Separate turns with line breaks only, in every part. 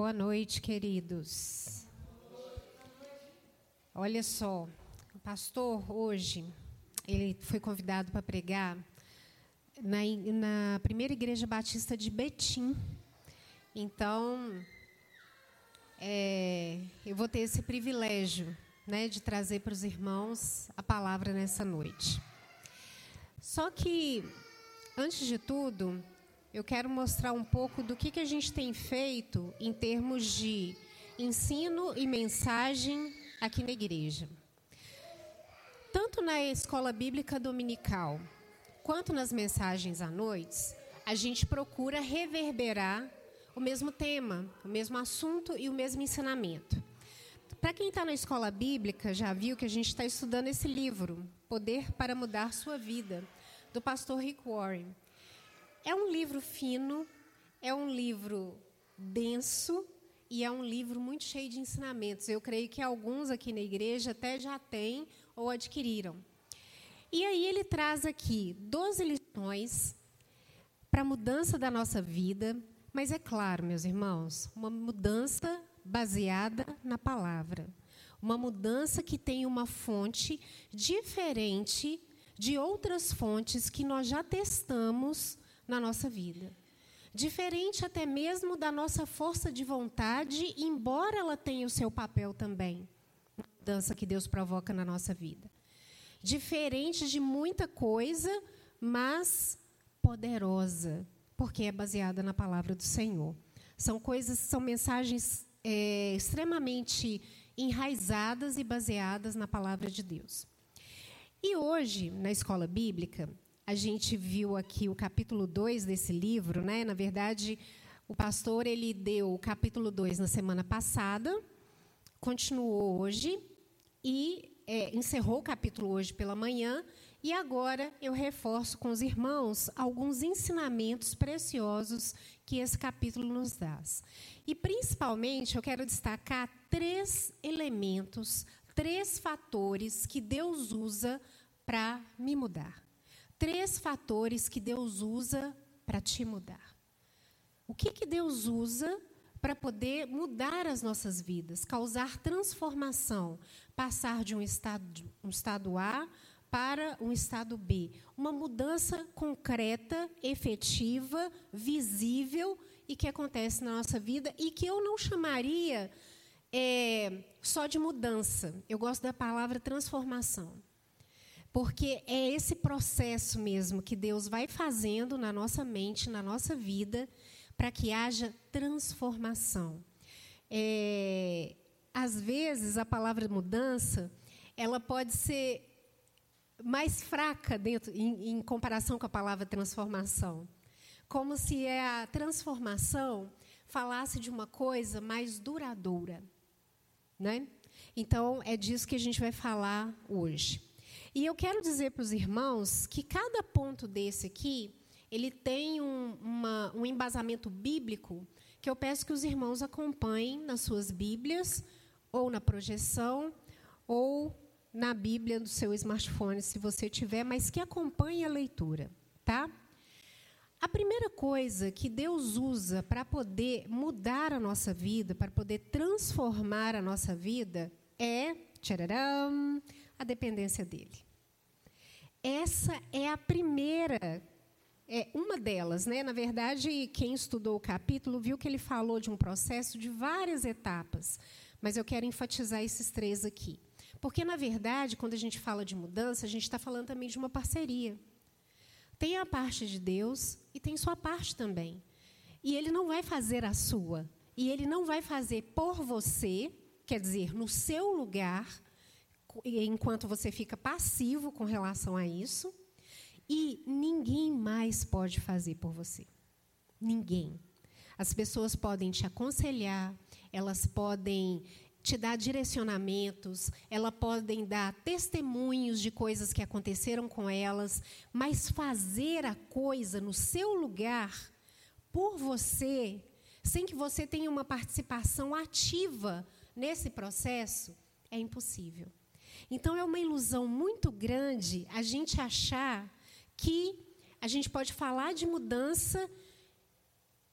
Boa noite, queridos. Olha só, o pastor hoje, ele foi convidado para pregar na, na primeira igreja batista de Betim. Então, é, eu vou ter esse privilégio né, de trazer para os irmãos a palavra nessa noite. Só que, antes de tudo, eu quero mostrar um pouco do que, que a gente tem feito em termos de ensino e mensagem aqui na igreja. Tanto na escola bíblica dominical, quanto nas mensagens à noite, a gente procura reverberar o mesmo tema, o mesmo assunto e o mesmo ensinamento. Para quem está na escola bíblica, já viu que a gente está estudando esse livro, Poder para Mudar Sua Vida, do pastor Rick Warren. É um livro fino, é um livro denso e é um livro muito cheio de ensinamentos. Eu creio que alguns aqui na igreja até já têm ou adquiriram. E aí ele traz aqui 12 lições para a mudança da nossa vida, mas é claro, meus irmãos, uma mudança baseada na palavra. Uma mudança que tem uma fonte diferente de outras fontes que nós já testamos na nossa vida. Diferente até mesmo da nossa força de vontade, embora ela tenha o seu papel também, na mudança que Deus provoca na nossa vida. Diferente de muita coisa, mas poderosa, porque é baseada na palavra do Senhor. São coisas, são mensagens é, extremamente enraizadas e baseadas na palavra de Deus. E hoje, na escola bíblica, a gente viu aqui o capítulo 2 desse livro, né? Na verdade, o pastor ele deu o capítulo 2 na semana passada, continuou hoje e é, encerrou o capítulo hoje pela manhã. E agora eu reforço com os irmãos alguns ensinamentos preciosos que esse capítulo nos dá. E principalmente eu quero destacar três elementos, três fatores que Deus usa para me mudar três fatores que Deus usa para te mudar. O que, que Deus usa para poder mudar as nossas vidas, causar transformação, passar de um estado, um estado A para um estado B. Uma mudança concreta, efetiva, visível e que acontece na nossa vida e que eu não chamaria é, só de mudança. Eu gosto da palavra transformação. Porque é esse processo mesmo que Deus vai fazendo na nossa mente, na nossa vida, para que haja transformação. É, às vezes, a palavra mudança, ela pode ser mais fraca dentro, em, em comparação com a palavra transformação. Como se a transformação falasse de uma coisa mais duradoura. Né? Então, é disso que a gente vai falar hoje. E eu quero dizer para os irmãos que cada ponto desse aqui, ele tem um, uma, um embasamento bíblico que eu peço que os irmãos acompanhem nas suas Bíblias, ou na projeção, ou na Bíblia do seu smartphone, se você tiver, mas que acompanhe a leitura, tá? A primeira coisa que Deus usa para poder mudar a nossa vida, para poder transformar a nossa vida, é a dependência dele. Essa é a primeira, é uma delas, né? Na verdade, quem estudou o capítulo viu que ele falou de um processo de várias etapas, mas eu quero enfatizar esses três aqui. Porque, na verdade, quando a gente fala de mudança, a gente está falando também de uma parceria. Tem a parte de Deus e tem sua parte também. E Ele não vai fazer a sua. E Ele não vai fazer por você, quer dizer, no seu lugar, enquanto você fica passivo com relação a isso, e ninguém mais pode fazer por você. Ninguém. As pessoas podem te aconselhar, elas podem te dar direcionamentos, elas podem dar testemunhos de coisas que aconteceram com elas, mas fazer a coisa no seu lugar, por você, sem que você tenha uma participação ativa nesse processo, é impossível. Então é uma ilusão muito grande a gente achar que a gente pode falar de mudança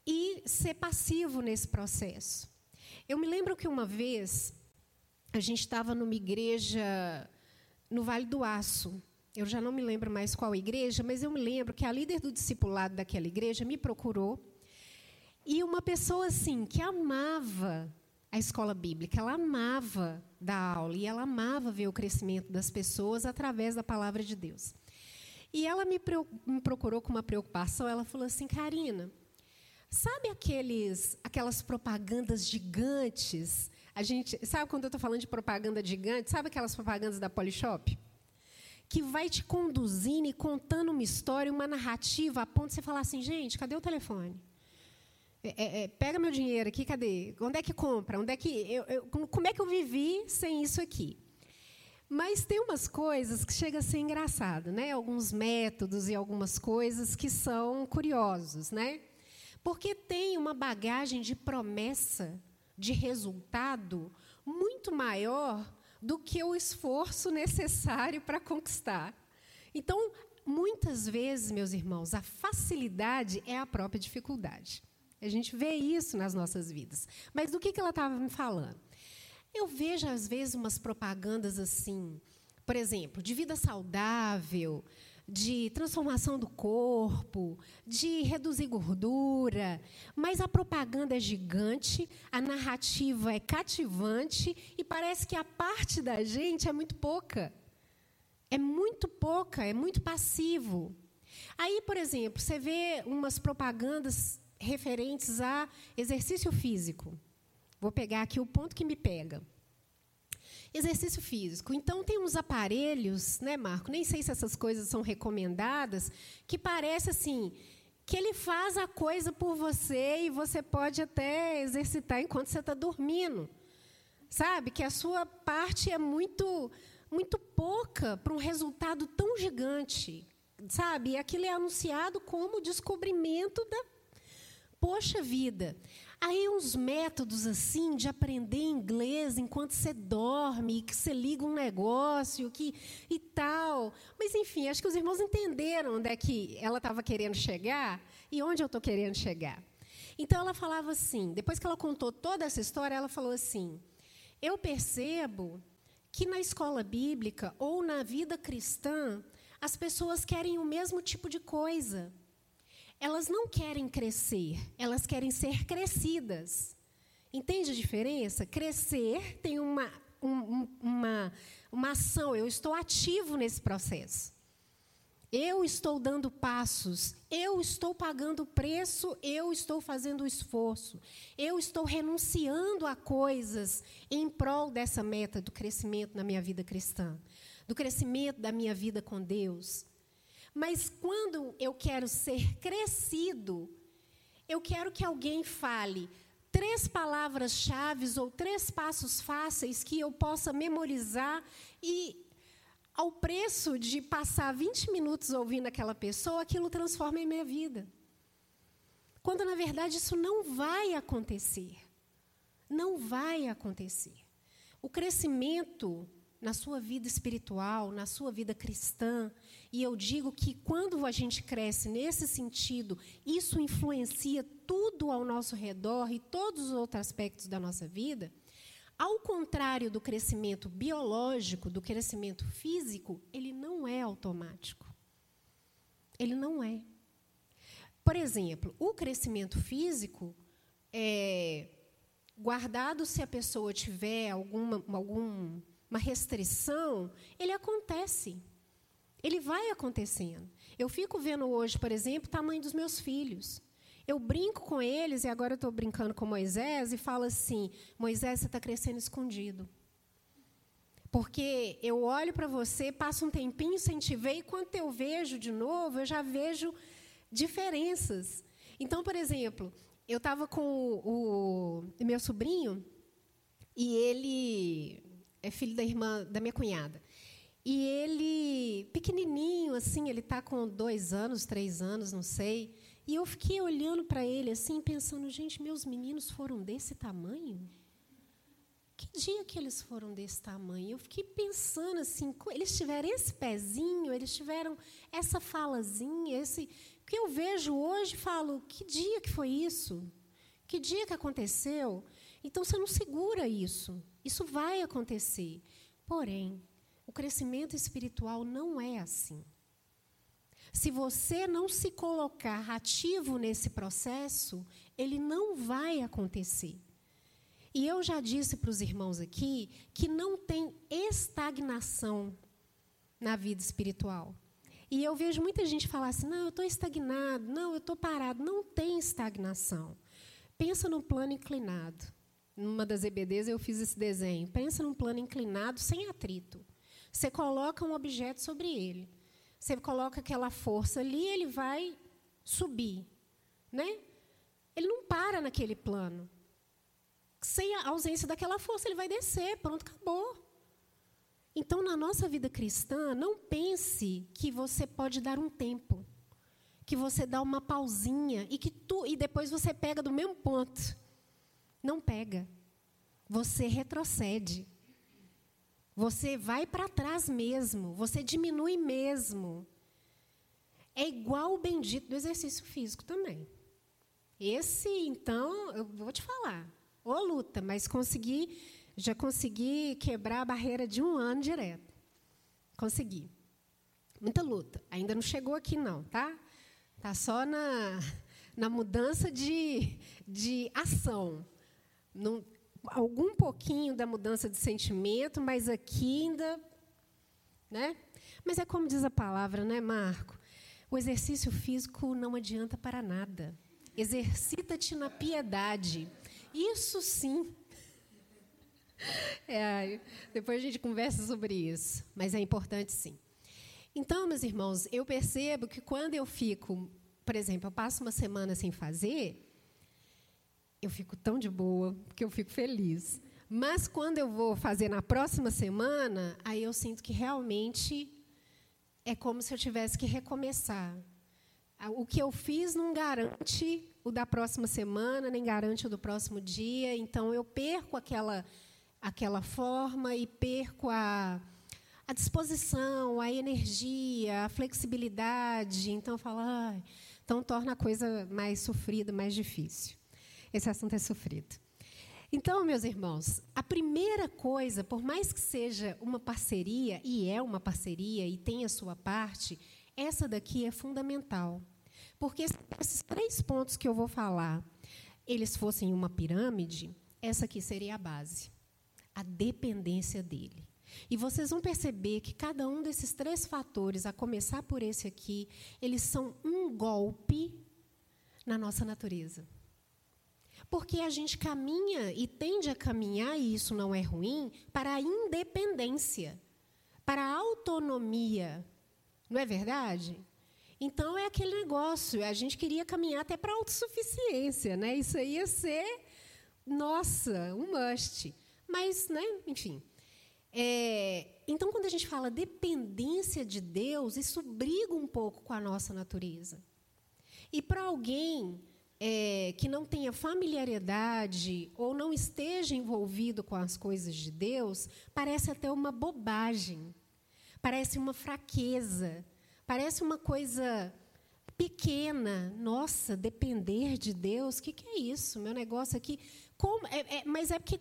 e ser passivo nesse processo. Eu me lembro que uma vez a gente estava numa igreja no Vale do Aço. Eu já não me lembro mais qual igreja, mas eu me lembro que a líder do discipulado daquela igreja me procurou. E uma pessoa assim que amava a escola bíblica, ela amava dar aula e ela amava ver o crescimento das pessoas através da palavra de Deus. E ela me, procurou com uma preocupação, ela falou assim, Karina, sabe aqueles, aquelas propagandas gigantes? A gente, sabe quando eu estou falando de propaganda gigante? Sabe aquelas propagandas da Polishop? Que vai te conduzindo e contando uma história, uma narrativa, a ponto de você falar assim, gente, cadê o telefone? É, é, é, pega meu dinheiro aqui, cadê? Onde é que compra? Onde é que eu, eu, como é que eu vivi sem isso aqui? Mas tem umas coisas que chega a ser engraçado, né? Alguns métodos e algumas coisas que são curiosos, né? Porque tem uma bagagem de promessa, de resultado muito maior do que o esforço necessário para conquistar. Então, muitas vezes, meus irmãos, a facilidade é a própria dificuldade. A gente vê isso nas nossas vidas. Mas do que, que ela estava me falando? Eu vejo, às vezes, umas propagandas assim, por exemplo, de vida saudável, de transformação do corpo, de reduzir gordura, mas a propaganda é gigante, a narrativa é cativante e parece que a parte da gente é muito pouca. É muito pouca, é muito passivo. Aí, por exemplo, você vê umas propagandas referentes a exercício físico. Vou pegar aqui o ponto que me pega. Exercício físico. Então, tem uns aparelhos, né, Marco? Nem sei se essas coisas são recomendadas, que parece assim, que ele faz a coisa por você e você pode até exercitar enquanto você está dormindo. Sabe? Que a sua parte é muito, muito pouca para um resultado tão gigante. Sabe? E aquilo é anunciado como descobrimento da Poxa vida, aí uns métodos assim de aprender inglês enquanto você dorme, que você liga um negócio, que e tal. Mas enfim, acho que os irmãos entenderam onde é que ela estava querendo chegar e onde eu estou querendo chegar. Então ela falava assim, depois que ela contou toda essa história, ela falou assim: eu percebo que na escola bíblica ou na vida cristã as pessoas querem o mesmo tipo de coisa elas não querem crescer, elas querem ser crescidas. Entende a diferença? Crescer tem uma, um, uma, uma ação, eu estou ativo nesse processo. Eu estou dando passos, eu estou pagando o preço, eu estou fazendo o esforço, eu estou renunciando a coisas em prol dessa meta do crescimento na minha vida cristã, do crescimento da minha vida com Deus. Mas quando eu quero ser crescido, eu quero que alguém fale três palavras-chave ou três passos fáceis que eu possa memorizar e, ao preço de passar 20 minutos ouvindo aquela pessoa, aquilo transforma em minha vida. Quando, na verdade, isso não vai acontecer. Não vai acontecer. O crescimento na sua vida espiritual, na sua vida cristã. E eu digo que quando a gente cresce nesse sentido, isso influencia tudo ao nosso redor e todos os outros aspectos da nossa vida. Ao contrário do crescimento biológico, do crescimento físico, ele não é automático. Ele não é. Por exemplo, o crescimento físico é guardado se a pessoa tiver alguma, algum uma restrição, ele acontece. Ele vai acontecendo. Eu fico vendo hoje, por exemplo, o tamanho dos meus filhos. Eu brinco com eles, e agora eu estou brincando com Moisés, e falo assim: Moisés, você está crescendo escondido. Porque eu olho para você, passo um tempinho sem te ver, e quando eu vejo de novo, eu já vejo diferenças. Então, por exemplo, eu estava com o, o meu sobrinho, e ele é filho da irmã da minha cunhada. E ele, pequenininho, assim, ele está com dois anos, três anos, não sei. E eu fiquei olhando para ele, assim, pensando, gente, meus meninos foram desse tamanho? Que dia que eles foram desse tamanho? Eu fiquei pensando assim, eles tiveram esse pezinho, eles tiveram essa falazinha, esse que eu vejo hoje, falo, que dia que foi isso? Que dia que aconteceu? Então você não segura isso. Isso vai acontecer. Porém, o crescimento espiritual não é assim. Se você não se colocar ativo nesse processo, ele não vai acontecer. E eu já disse para os irmãos aqui que não tem estagnação na vida espiritual. E eu vejo muita gente falar assim: não, eu estou estagnado, não, eu estou parado. Não tem estagnação. Pensa num plano inclinado. Numa das EBDs eu fiz esse desenho. Pensa num plano inclinado sem atrito. Você coloca um objeto sobre ele. Você coloca aquela força ali, ele vai subir, né? Ele não para naquele plano. Sem a ausência daquela força, ele vai descer, pronto, acabou. Então, na nossa vida cristã, não pense que você pode dar um tempo, que você dá uma pausinha e que tu e depois você pega do mesmo ponto. Não pega. Você retrocede. Você vai para trás mesmo, você diminui mesmo. É igual o bendito do exercício físico também. Esse, então, eu vou te falar, ô luta, mas consegui já consegui quebrar a barreira de um ano direto. Consegui. Muita luta. Ainda não chegou aqui, não, tá? Tá só na, na mudança de, de ação. Não, algum pouquinho da mudança de sentimento, mas aqui ainda. Né? Mas é como diz a palavra, né, Marco? O exercício físico não adianta para nada. Exercita-te na piedade. Isso sim É, depois a gente conversa sobre isso, mas é importante sim. Então, meus irmãos, eu percebo que quando eu fico, por exemplo, eu passo uma semana sem fazer, eu fico tão de boa, porque eu fico feliz. Mas quando eu vou fazer na próxima semana, aí eu sinto que realmente é como se eu tivesse que recomeçar. O que eu fiz não garante o da próxima semana, nem garante o do próximo dia, então eu perco aquela aquela forma e perco a, a disposição, a energia, a flexibilidade. Então, eu falo, ah, então torna a coisa mais sofrida, mais difícil. Esse assunto é sofrido. Então, meus irmãos, a primeira coisa, por mais que seja uma parceria, e é uma parceria e tem a sua parte, essa daqui é fundamental. Porque esses três pontos que eu vou falar, eles fossem uma pirâmide, essa aqui seria a base a dependência dele. E vocês vão perceber que cada um desses três fatores, a começar por esse aqui, eles são um golpe na nossa natureza. Porque a gente caminha e tende a caminhar, e isso não é ruim, para a independência, para a autonomia. Não é verdade? Então é aquele negócio, a gente queria caminhar até para a autossuficiência, né? Isso aí ia ser, nossa, um must. Mas, né, enfim. É, então, quando a gente fala dependência de Deus, isso briga um pouco com a nossa natureza. E para alguém é, que não tenha familiaridade ou não esteja envolvido com as coisas de Deus, parece até uma bobagem, parece uma fraqueza, parece uma coisa pequena. Nossa, depender de Deus, o que, que, é isso? Meu negócio aqui. Como, é, é, mas é porque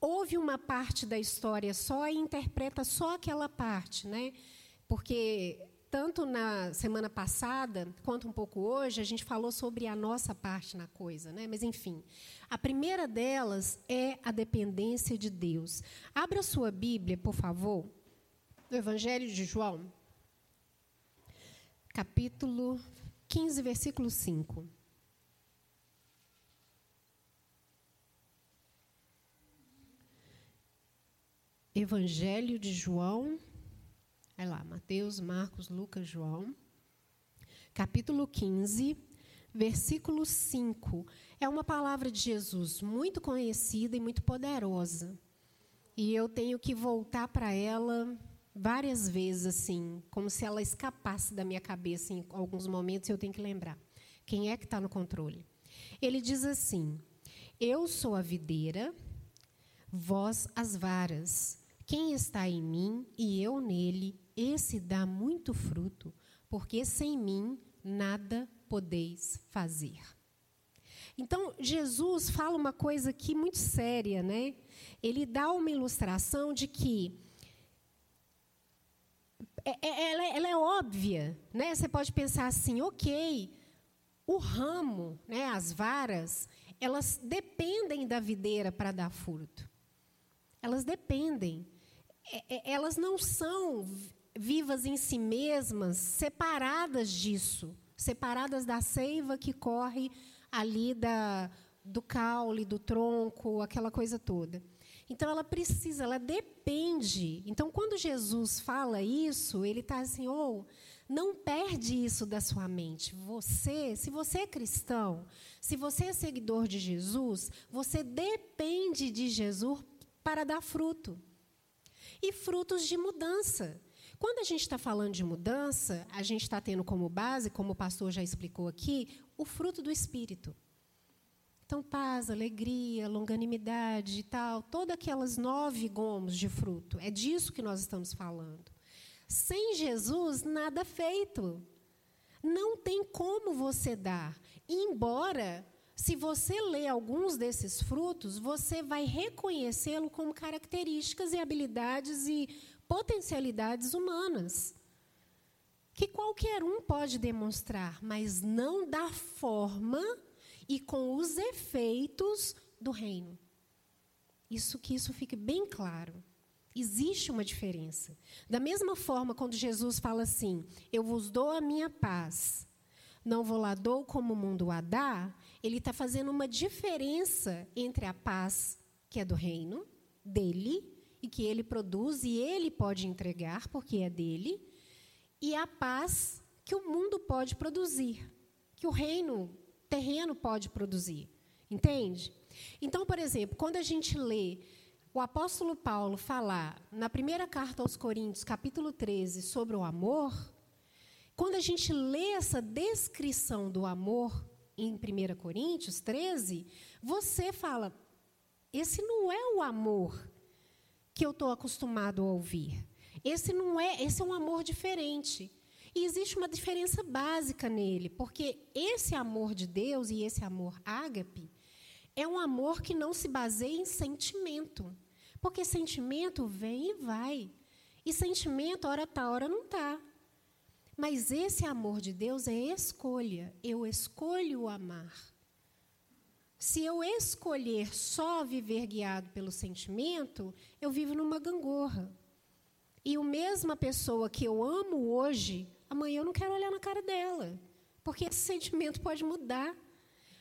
ouve uma parte da história só e interpreta só aquela parte, né? Porque tanto na semana passada quanto um pouco hoje a gente falou sobre a nossa parte na coisa, né? Mas enfim, a primeira delas é a dependência de Deus. Abra sua Bíblia, por favor, no Evangelho de João, capítulo 15, versículo 5. Evangelho de João, vai lá, Mateus, Marcos, Lucas, João, capítulo 15, versículo 5. É uma palavra de Jesus muito conhecida e muito poderosa. E eu tenho que voltar para ela várias vezes, assim, como se ela escapasse da minha cabeça em alguns momentos eu tenho que lembrar. Quem é que está no controle? Ele diz assim: Eu sou a videira, vós as varas. Quem está em mim e eu nele, esse dá muito fruto, porque sem mim nada podeis fazer. Então, Jesus fala uma coisa aqui muito séria, né? Ele dá uma ilustração de que é, é, ela, ela, é óbvia, né? Você pode pensar assim, ok, o ramo, né, as varas, elas dependem da videira para dar fruto. Elas dependem. É, elas não são vivas em si mesmas, separadas disso, separadas da seiva que corre ali da, do caule, do tronco, aquela coisa toda. Então ela precisa, ela depende. Então quando Jesus fala isso, ele está assim, ou oh, não perde isso da sua mente. Você, se você é cristão, se você é seguidor de Jesus, você depende de Jesus para dar fruto. E frutos de mudança. Quando a gente está falando de mudança, a gente está tendo como base, como o pastor já explicou aqui, o fruto do Espírito. Então, paz, alegria, longanimidade e tal, todas aquelas nove gomos de fruto. É disso que nós estamos falando. Sem Jesus, nada feito. Não tem como você dar. Embora, se você ler alguns desses frutos, você vai reconhecê-lo como características e habilidades e potencialidades humanas. Que qualquer um pode demonstrar, mas não da forma e com os efeitos do reino. Isso que isso fique bem claro. Existe uma diferença. Da mesma forma, quando Jesus fala assim: Eu vos dou a minha paz, não vou lá dou como o mundo a dá, ele está fazendo uma diferença entre a paz, que é do reino, dele, e que ele produz e ele pode entregar, porque é dele, e a paz que o mundo pode produzir, que o reino terreno pode produzir. Entende? Então, por exemplo, quando a gente lê o apóstolo Paulo falar na primeira carta aos Coríntios, capítulo 13, sobre o amor, quando a gente lê essa descrição do amor em 1 Coríntios 13, você fala: esse não é o amor que eu estou acostumado a ouvir. Esse não é, esse é um amor diferente. E existe uma diferença básica nele, porque esse amor de Deus e esse amor ágape é um amor que não se baseia em sentimento. Porque sentimento vem e vai. E sentimento, hora está, hora não está. Mas esse amor de Deus é escolha. Eu escolho amar. Se eu escolher só viver guiado pelo sentimento, eu vivo numa gangorra. E a mesma pessoa que eu amo hoje, amanhã eu não quero olhar na cara dela. Porque esse sentimento pode mudar.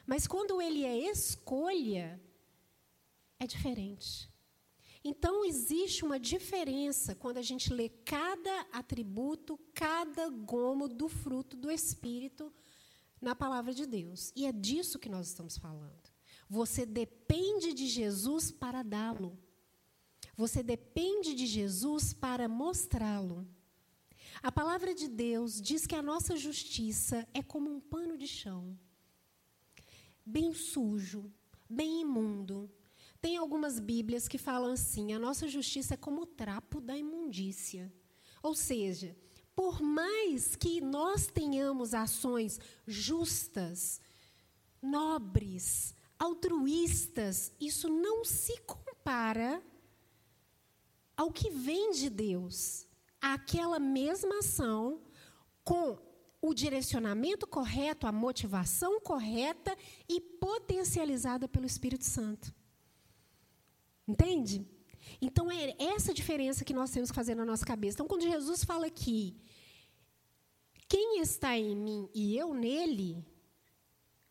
Mas quando ele é escolha, é diferente. Então, existe uma diferença quando a gente lê cada atributo, cada gomo do fruto do Espírito na palavra de Deus. E é disso que nós estamos falando. Você depende de Jesus para dá-lo. Você depende de Jesus para mostrá-lo. A palavra de Deus diz que a nossa justiça é como um pano de chão bem sujo, bem imundo. Tem algumas Bíblias que falam assim: a nossa justiça é como o trapo da imundícia. Ou seja, por mais que nós tenhamos ações justas, nobres, altruístas, isso não se compara ao que vem de Deus. Aquela mesma ação com o direcionamento correto, a motivação correta e potencializada pelo Espírito Santo. Entende? Então é essa diferença que nós temos que fazer na nossa cabeça. Então, quando Jesus fala aqui, quem está em mim e eu nele,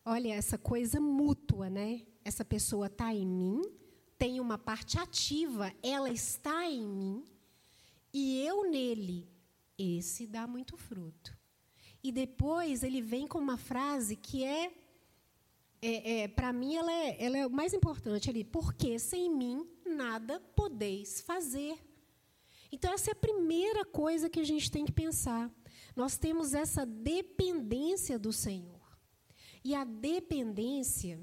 olha essa coisa mútua, né? Essa pessoa está em mim, tem uma parte ativa, ela está em mim e eu nele. Esse dá muito fruto. E depois ele vem com uma frase que é, é, é para mim, ela é, ela é o mais importante ali. Porque sem mim nada podeis fazer. Então, essa é a primeira coisa que a gente tem que pensar. Nós temos essa dependência do Senhor. E a dependência,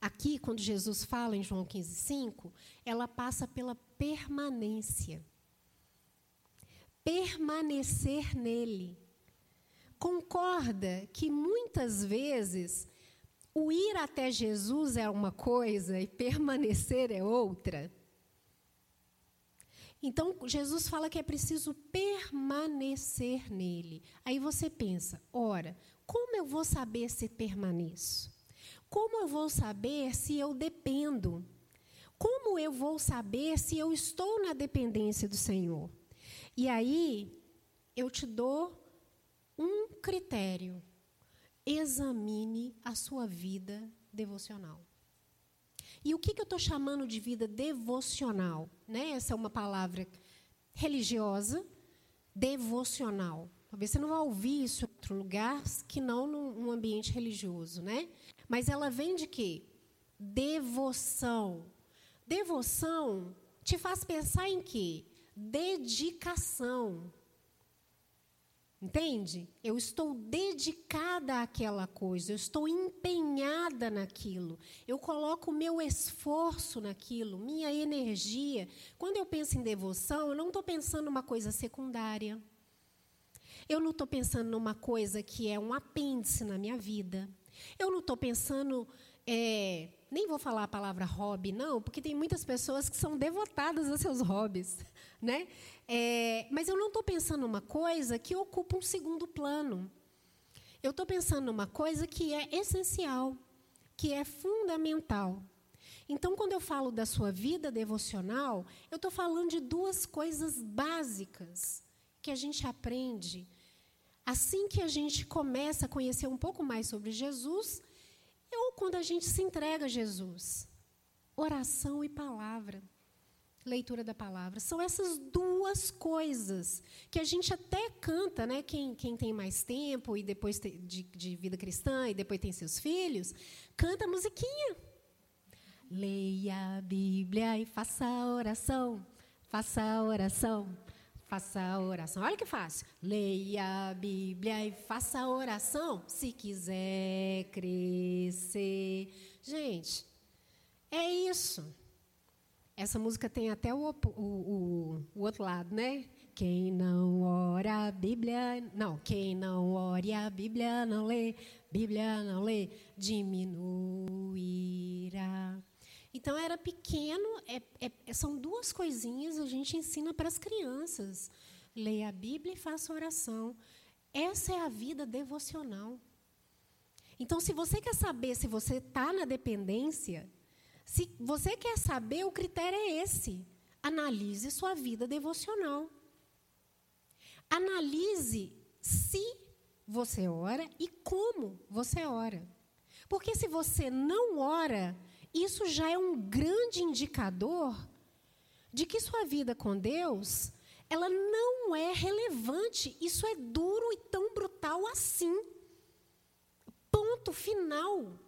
aqui, quando Jesus fala em João 15, 5, ela passa pela permanência. Permanecer nele concorda que muitas vezes o ir até Jesus é uma coisa e permanecer é outra. Então, Jesus fala que é preciso permanecer nele. Aí você pensa: ora, como eu vou saber se permaneço? Como eu vou saber se eu dependo? Como eu vou saber se eu estou na dependência do Senhor? E aí, eu te dou um critério. Examine a sua vida devocional. E o que, que eu estou chamando de vida devocional? Né? Essa é uma palavra religiosa, devocional. Talvez você não vá ouvir isso em outro lugar que não num ambiente religioso, né? Mas ela vem de quê? Devoção. Devoção te faz pensar em quê? Dedicação. Entende? Eu estou dedicada àquela coisa, eu estou empenhada naquilo, eu coloco o meu esforço naquilo, minha energia. Quando eu penso em devoção, eu não estou pensando numa coisa secundária. Eu não estou pensando numa coisa que é um apêndice na minha vida. Eu não estou pensando. É, nem vou falar a palavra hobby, não, porque tem muitas pessoas que são devotadas a seus hobbies. Né? É, mas eu não estou pensando numa coisa que ocupa um segundo plano. Eu estou pensando numa coisa que é essencial, que é fundamental. Então, quando eu falo da sua vida devocional, eu estou falando de duas coisas básicas que a gente aprende assim que a gente começa a conhecer um pouco mais sobre Jesus, ou quando a gente se entrega a Jesus. Oração e palavra leitura da palavra. São essas duas coisas que a gente até canta, né? Quem, quem tem mais tempo e depois de, de vida cristã e depois tem seus filhos, canta a musiquinha. Leia a Bíblia e faça a oração. Faça a oração. Faça a oração. Olha que fácil. Leia a Bíblia e faça a oração se quiser crescer. Gente, é isso. Essa música tem até o, o, o, o, outro lado, né? Quem não ora a Bíblia. Não, quem não ora a Bíblia não lê, Bíblia não lê, diminuirá. Então era pequeno, é, é, são duas coisinhas a gente ensina para as crianças. Leia a Bíblia e faça oração. Essa é a vida devocional. Então, se você quer saber se você está na dependência, se você quer saber, o critério é esse. Analise sua vida devocional. Analise se você ora e como você ora. Porque se você não ora, isso já é um grande indicador de que sua vida com Deus, ela não é relevante. Isso é duro e tão brutal assim. Ponto final.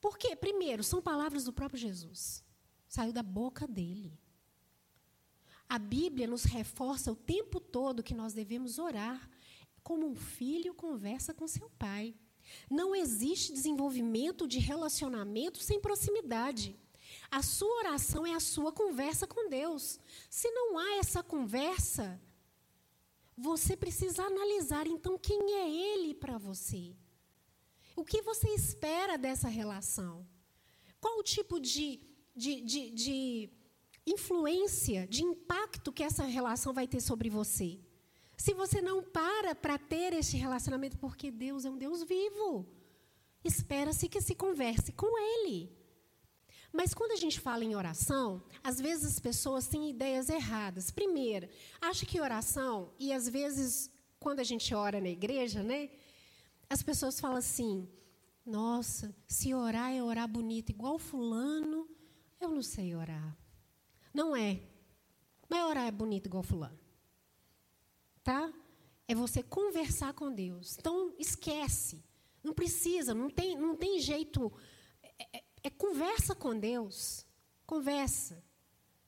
Porque, primeiro, são palavras do próprio Jesus. Saiu da boca dele. A Bíblia nos reforça o tempo todo que nós devemos orar como um filho conversa com seu pai. Não existe desenvolvimento de relacionamento sem proximidade. A sua oração é a sua conversa com Deus. Se não há essa conversa, você precisa analisar então quem é Ele para você. O que você espera dessa relação? Qual o tipo de, de, de, de influência, de impacto que essa relação vai ter sobre você? Se você não para para ter esse relacionamento, porque Deus é um Deus vivo, espera-se que se converse com Ele. Mas quando a gente fala em oração, às vezes as pessoas têm ideias erradas. Primeiro, acha que oração, e às vezes, quando a gente ora na igreja, né? As pessoas falam assim: nossa, se orar é orar bonito igual fulano, eu não sei orar. Não é. Não é orar é bonito igual fulano. Tá? É você conversar com Deus. Então, esquece. Não precisa, não tem, não tem jeito. É, é, é conversa com Deus. Conversa.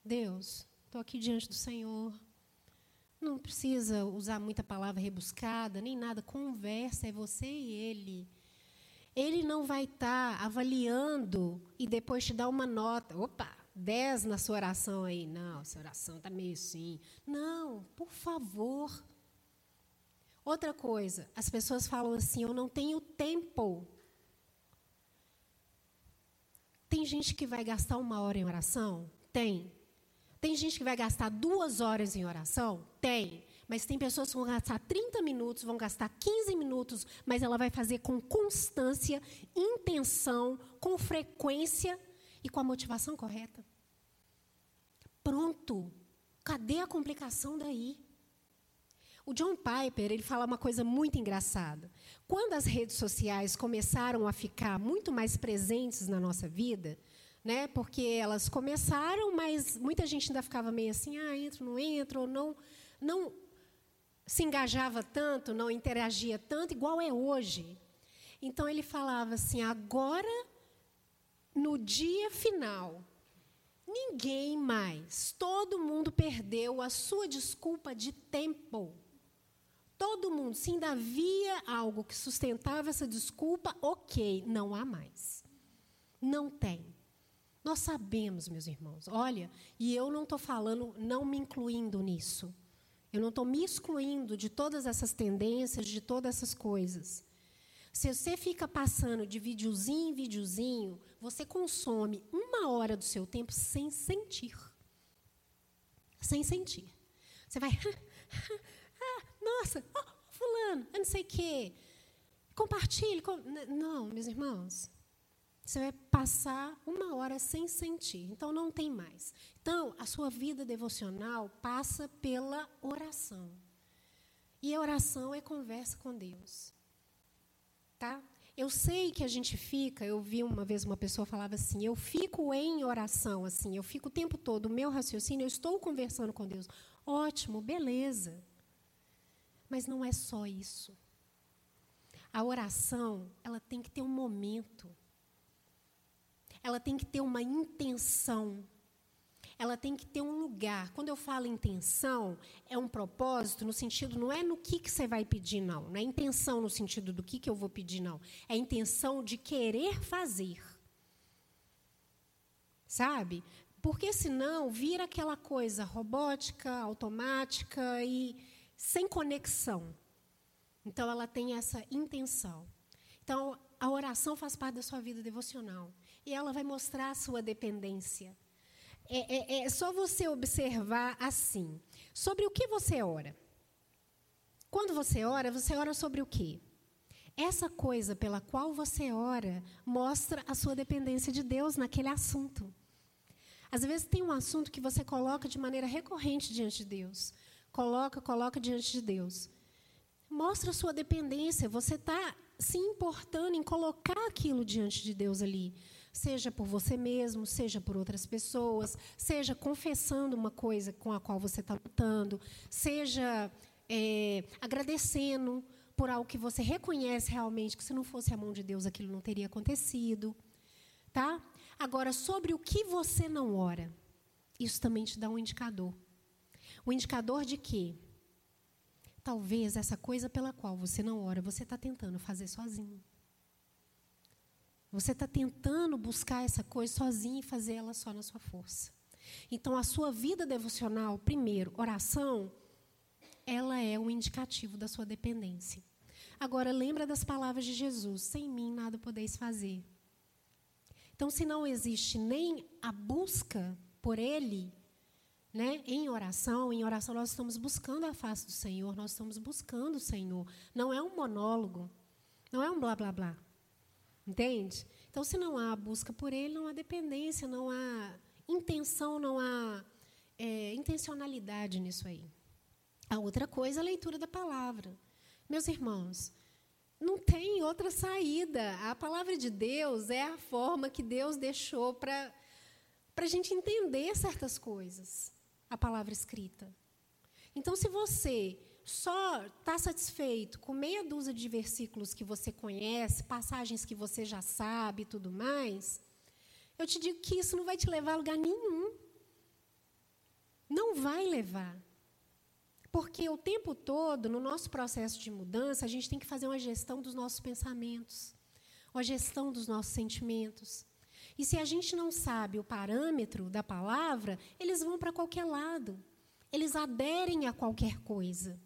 Deus, estou aqui diante do Senhor. Não precisa usar muita palavra rebuscada, nem nada. Conversa, é você e ele. Ele não vai estar tá avaliando e depois te dar uma nota. Opa, 10 na sua oração aí. Não, essa oração está meio assim. Não, por favor. Outra coisa, as pessoas falam assim: eu não tenho tempo. Tem gente que vai gastar uma hora em oração? Tem. Tem gente que vai gastar duas horas em oração? Tem. Mas tem pessoas que vão gastar 30 minutos, vão gastar 15 minutos, mas ela vai fazer com constância, intenção, com frequência e com a motivação correta. Pronto. Cadê a complicação daí? O John Piper ele fala uma coisa muito engraçada. Quando as redes sociais começaram a ficar muito mais presentes na nossa vida, né? Porque elas começaram, mas muita gente ainda ficava meio assim, ah, entro, não entro, ou não, não se engajava tanto, não interagia tanto, igual é hoje. Então ele falava assim: agora, no dia final, ninguém mais, todo mundo perdeu a sua desculpa de tempo. Todo mundo, se ainda havia algo que sustentava essa desculpa, ok, não há mais. Não tem. Nós sabemos, meus irmãos, olha, e eu não estou falando, não me incluindo nisso. Eu não estou me excluindo de todas essas tendências, de todas essas coisas. Se você fica passando de videozinho em videozinho, você consome uma hora do seu tempo sem sentir. Sem sentir. Você vai. nossa, oh, fulano, eu não sei o quê. Compartilhe. Com... Não, meus irmãos. Você vai passar uma hora sem sentir. Então, não tem mais. Então, a sua vida devocional passa pela oração. E a oração é conversa com Deus. Tá? Eu sei que a gente fica, eu vi uma vez uma pessoa falava assim, eu fico em oração, assim, eu fico o tempo todo, o meu raciocínio, eu estou conversando com Deus. Ótimo, beleza. Mas não é só isso. A oração, ela tem que ter um momento. Ela tem que ter uma intenção. Ela tem que ter um lugar. Quando eu falo intenção, é um propósito no sentido, não é no que, que você vai pedir, não. Não é intenção no sentido do que, que eu vou pedir, não. É intenção de querer fazer. Sabe? Porque senão vira aquela coisa robótica, automática e sem conexão. Então, ela tem essa intenção. Então, a oração faz parte da sua vida devocional. E ela vai mostrar a sua dependência. É, é, é só você observar assim. Sobre o que você ora? Quando você ora, você ora sobre o quê? Essa coisa pela qual você ora mostra a sua dependência de Deus naquele assunto. Às vezes tem um assunto que você coloca de maneira recorrente diante de Deus. Coloca, coloca diante de Deus. Mostra a sua dependência. Você está se importando em colocar aquilo diante de Deus ali. Seja por você mesmo, seja por outras pessoas, seja confessando uma coisa com a qual você está lutando, seja é, agradecendo por algo que você reconhece realmente que se não fosse a mão de Deus aquilo não teria acontecido, tá? Agora sobre o que você não ora, isso também te dá um indicador. O indicador de que talvez essa coisa pela qual você não ora, você está tentando fazer sozinho. Você está tentando buscar essa coisa sozinho e fazer ela só na sua força. Então, a sua vida devocional, primeiro, oração, ela é um indicativo da sua dependência. Agora, lembra das palavras de Jesus: sem mim nada podeis fazer. Então, se não existe nem a busca por Ele, né, em oração, em oração nós estamos buscando a face do Senhor, nós estamos buscando o Senhor. Não é um monólogo, não é um blá blá blá. Entende? Então, se não há busca por Ele, não há dependência, não há intenção, não há é, intencionalidade nisso aí. A outra coisa é a leitura da palavra. Meus irmãos, não tem outra saída. A palavra de Deus é a forma que Deus deixou para a gente entender certas coisas a palavra escrita. Então, se você só está satisfeito com meia dúzia de versículos que você conhece, passagens que você já sabe e tudo mais, eu te digo que isso não vai te levar a lugar nenhum. Não vai levar. Porque o tempo todo, no nosso processo de mudança, a gente tem que fazer uma gestão dos nossos pensamentos, uma gestão dos nossos sentimentos. E se a gente não sabe o parâmetro da palavra, eles vão para qualquer lado. Eles aderem a qualquer coisa.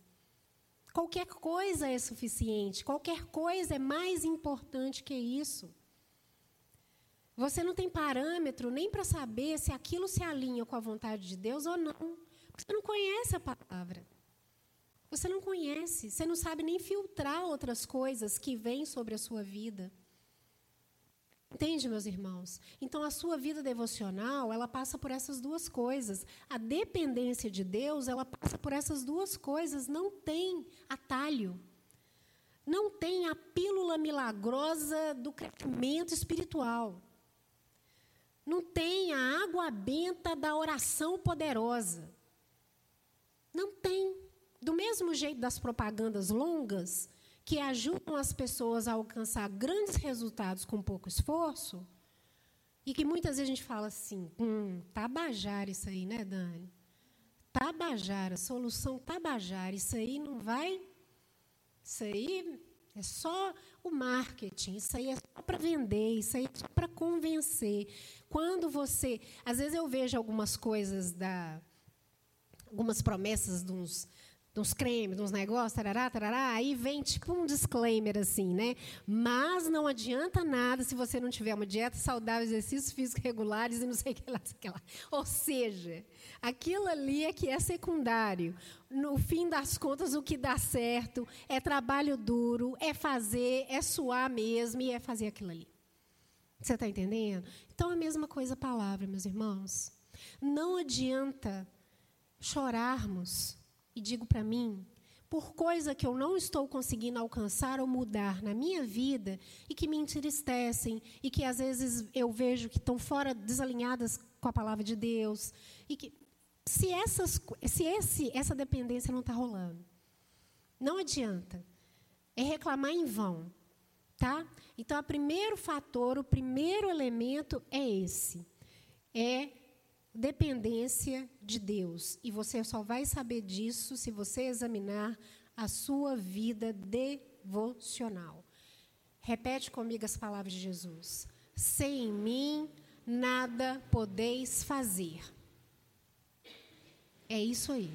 Qualquer coisa é suficiente, qualquer coisa é mais importante que isso. Você não tem parâmetro nem para saber se aquilo se alinha com a vontade de Deus ou não. Você não conhece a palavra. Você não conhece, você não sabe nem filtrar outras coisas que vêm sobre a sua vida. Entende, meus irmãos? Então a sua vida devocional, ela passa por essas duas coisas. A dependência de Deus, ela passa por essas duas coisas, não tem atalho. Não tem a pílula milagrosa do crescimento espiritual. Não tem a água benta da oração poderosa. Não tem. Do mesmo jeito das propagandas longas, que ajudam as pessoas a alcançar grandes resultados com pouco esforço, e que muitas vezes a gente fala assim, hum, tabajara isso aí, né, Dani? Tabajara, solução tabajara, isso aí não vai. Isso aí é só o marketing, isso aí é só para vender, isso aí é só para convencer. Quando você. Às vezes eu vejo algumas coisas da. algumas promessas de uns uns cremes, uns negócios, tarará, tarará, aí vem tipo um disclaimer assim, né? Mas não adianta nada se você não tiver uma dieta saudável, exercícios físicos regulares e não sei o que lá, sei que lá. Ou seja, aquilo ali é que é secundário. No fim das contas, o que dá certo é trabalho duro, é fazer, é suar mesmo e é fazer aquilo ali. Você está entendendo? Então, a mesma coisa a palavra, meus irmãos. Não adianta chorarmos e digo para mim, por coisa que eu não estou conseguindo alcançar ou mudar na minha vida e que me entristecem e que às vezes eu vejo que estão fora desalinhadas com a palavra de Deus e que se essas se esse essa dependência não está rolando, não adianta. É reclamar em vão, tá? Então, o primeiro fator, o primeiro elemento é esse. É dependência de Deus. E você só vai saber disso se você examinar a sua vida devocional. Repete comigo as palavras de Jesus. Sem mim nada podeis fazer. É isso aí.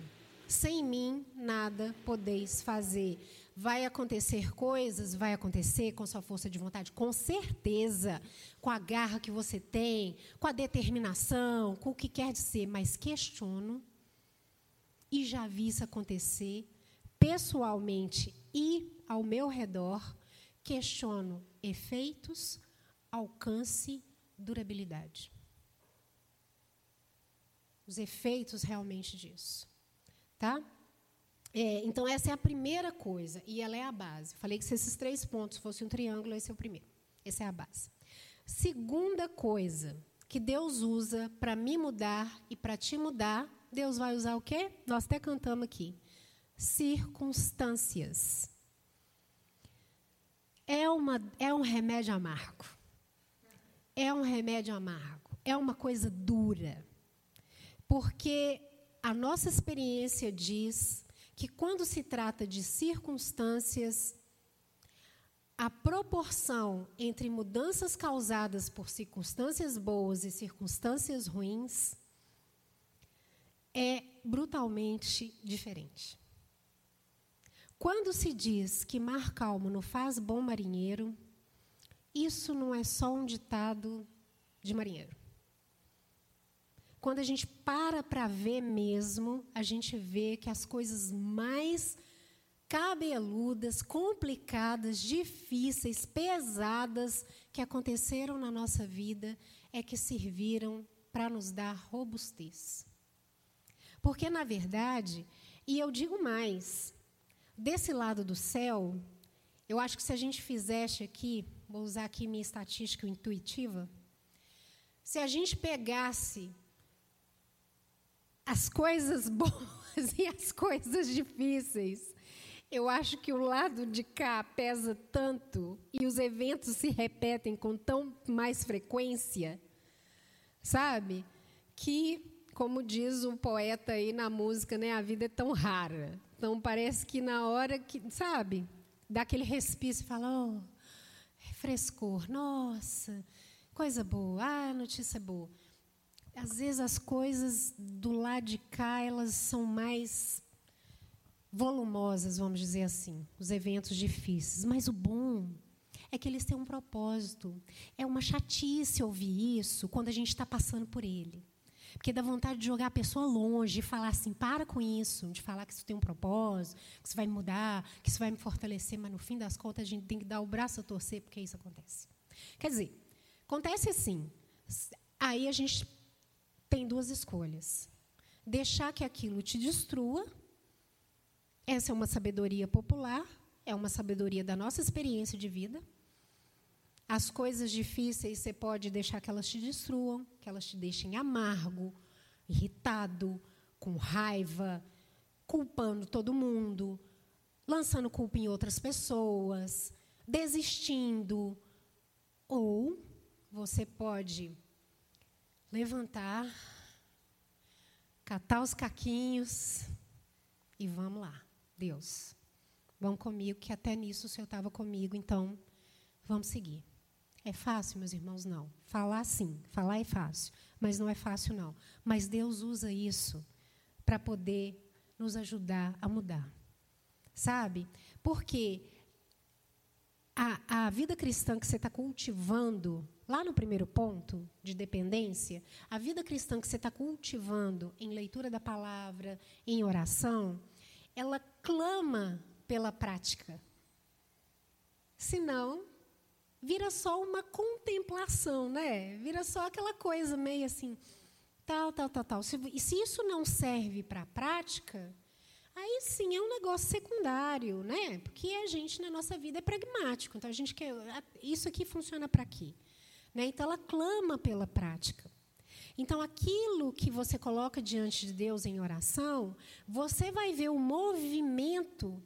Sem mim nada podeis fazer. Vai acontecer coisas? Vai acontecer com sua força de vontade? Com certeza. Com a garra que você tem, com a determinação, com o que quer dizer. Mas questiono, e já vi isso acontecer pessoalmente e ao meu redor, questiono efeitos, alcance, durabilidade. Os efeitos realmente disso. Tá? É, então, essa é a primeira coisa, e ela é a base. Falei que se esses três pontos fossem um triângulo, esse é o primeiro. Essa é a base. Segunda coisa que Deus usa para me mudar e para te mudar, Deus vai usar o quê? Nós até cantamos aqui. Circunstâncias. É, uma, é um remédio amargo. É um remédio amargo. É uma coisa dura. Porque a nossa experiência diz que quando se trata de circunstâncias, a proporção entre mudanças causadas por circunstâncias boas e circunstâncias ruins é brutalmente diferente. Quando se diz que mar calmo não faz bom marinheiro, isso não é só um ditado de marinheiro. Quando a gente para para ver mesmo, a gente vê que as coisas mais cabeludas, complicadas, difíceis, pesadas que aconteceram na nossa vida é que serviram para nos dar robustez. Porque, na verdade, e eu digo mais, desse lado do céu, eu acho que se a gente fizesse aqui, vou usar aqui minha estatística intuitiva, se a gente pegasse as coisas boas e as coisas difíceis. Eu acho que o lado de cá pesa tanto e os eventos se repetem com tão mais frequência, sabe? Que, como diz o poeta aí na música, né, a vida é tão rara. Então parece que na hora que, sabe, dá aquele respiro, e fala, oh, frescor, nossa, coisa boa, ah, notícia boa às vezes as coisas do lado de cá elas são mais volumosas, vamos dizer assim, os eventos difíceis. Mas o bom é que eles têm um propósito. É uma chatice ouvir isso quando a gente está passando por ele. Porque dá vontade de jogar a pessoa longe, e falar assim: para com isso, de falar que isso tem um propósito, que isso vai mudar, que isso vai me fortalecer, mas no fim das contas a gente tem que dar o braço a torcer porque isso acontece. Quer dizer, acontece assim. Aí a gente tem duas escolhas: deixar que aquilo te destrua, essa é uma sabedoria popular, é uma sabedoria da nossa experiência de vida. As coisas difíceis você pode deixar que elas te destruam, que elas te deixem amargo, irritado, com raiva, culpando todo mundo, lançando culpa em outras pessoas, desistindo. Ou você pode levantar, catar os caquinhos e vamos lá. Deus, vão comigo, que até nisso o Senhor estava comigo, então vamos seguir. É fácil, meus irmãos? Não. Falar sim, falar é fácil, mas não é fácil, não. Mas Deus usa isso para poder nos ajudar a mudar. Sabe? Porque a, a vida cristã que você está cultivando, lá no primeiro ponto de dependência, a vida cristã que você está cultivando em leitura da palavra, em oração, ela clama pela prática. Senão, vira só uma contemplação, né? Vira só aquela coisa meio assim, tal, tal, tal, tal. E se isso não serve para a prática, aí sim é um negócio secundário, né? Porque a gente na nossa vida é pragmático. Então a gente quer isso aqui funciona para quê? Né? Então ela clama pela prática. Então aquilo que você coloca diante de Deus em oração, você vai ver o movimento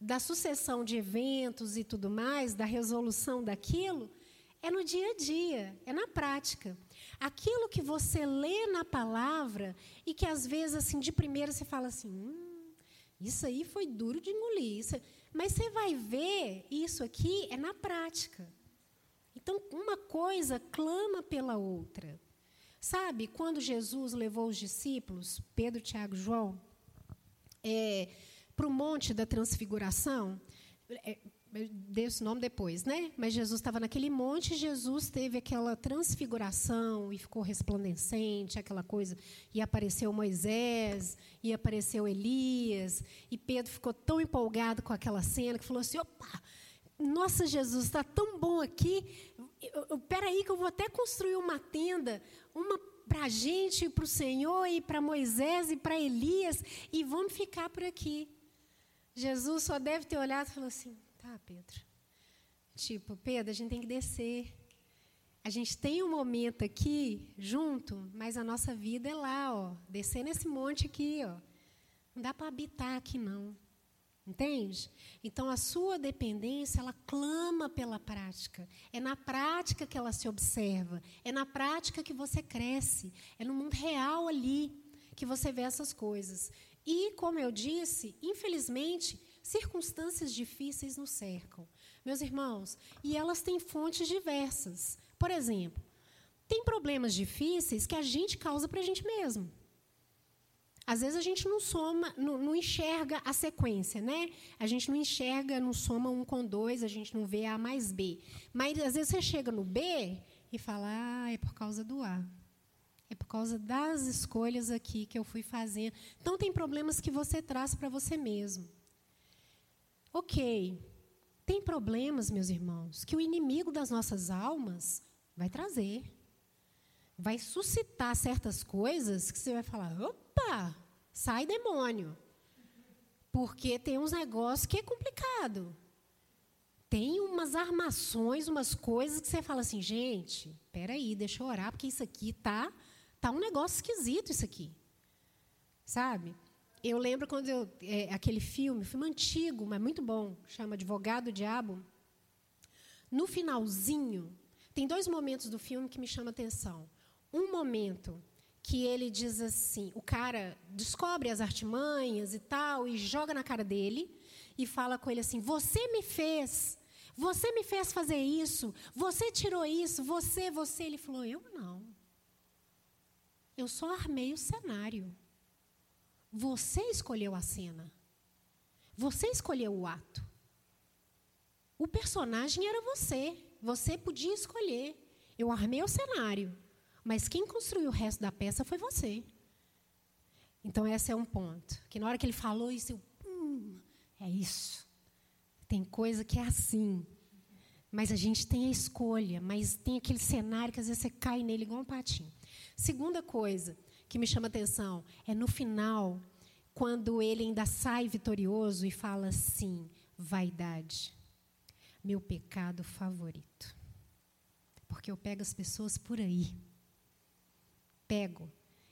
da sucessão de eventos e tudo mais, da resolução daquilo, é no dia a dia, é na prática. Aquilo que você lê na palavra e que às vezes assim de primeira você fala assim, hum, isso aí foi duro de engolir, isso... mas você vai ver isso aqui é na prática. Então uma coisa clama pela outra. Sabe, quando Jesus levou os discípulos, Pedro, Tiago, João, é, para o Monte da Transfiguração, é, dei esse nome depois, né? Mas Jesus estava naquele monte, Jesus teve aquela transfiguração e ficou resplandecente, aquela coisa. E apareceu Moisés, e apareceu Elias, e Pedro ficou tão empolgado com aquela cena que falou assim: opa, nossa Jesus, está tão bom aqui. Espera aí que eu vou até construir uma tenda, uma para a gente, para o Senhor, e para Moisés, e para Elias, e vamos ficar por aqui. Jesus só deve ter olhado e falou assim: tá, Pedro. Tipo, Pedro, a gente tem que descer. A gente tem um momento aqui junto, mas a nossa vida é lá, ó, descer nesse monte aqui, ó. Não dá para habitar aqui não. Entende? Então a sua dependência, ela clama pela prática. É na prática que ela se observa, é na prática que você cresce, é no mundo real ali que você vê essas coisas. E, como eu disse, infelizmente, circunstâncias difíceis nos cercam. Meus irmãos, e elas têm fontes diversas. Por exemplo, tem problemas difíceis que a gente causa para a gente mesmo. Às vezes a gente não soma, não, não, enxerga a sequência, né? A gente não enxerga, não soma um com dois, a gente não vê A mais B. Mas às vezes você chega no B e fala, ah, é por causa do A. É por causa das escolhas aqui que eu fui fazendo. Então, tem problemas que você traz para você mesmo. Ok. Tem problemas, meus irmãos, que o inimigo das nossas almas vai trazer. Vai suscitar certas coisas que você vai falar: opa, sai demônio. Porque tem uns negócios que é complicado. Tem umas armações, umas coisas que você fala assim, gente, peraí, deixa eu orar, porque isso aqui tá Tá um negócio esquisito isso aqui. Sabe? Eu lembro quando eu, é, aquele filme, filme antigo, mas muito bom, chama Advogado Diabo. No finalzinho, tem dois momentos do filme que me chamam a atenção. Um momento que ele diz assim, o cara descobre as artimanhas e tal e joga na cara dele e fala com ele assim: "Você me fez, você me fez fazer isso, você tirou isso, você, você". Ele falou: "Eu não". Eu só armei o cenário. Você escolheu a cena. Você escolheu o ato. O personagem era você. Você podia escolher. Eu armei o cenário, mas quem construiu o resto da peça foi você. Então, esse é um ponto. Que na hora que ele falou isso, eu, hum, é isso. Tem coisa que é assim. Mas a gente tem a escolha, mas tem aquele cenário que às vezes você cai nele igual um patinho. Segunda coisa que me chama atenção é no final, quando ele ainda sai vitorioso e fala assim: vaidade, meu pecado favorito. Porque eu pego as pessoas por aí. Pego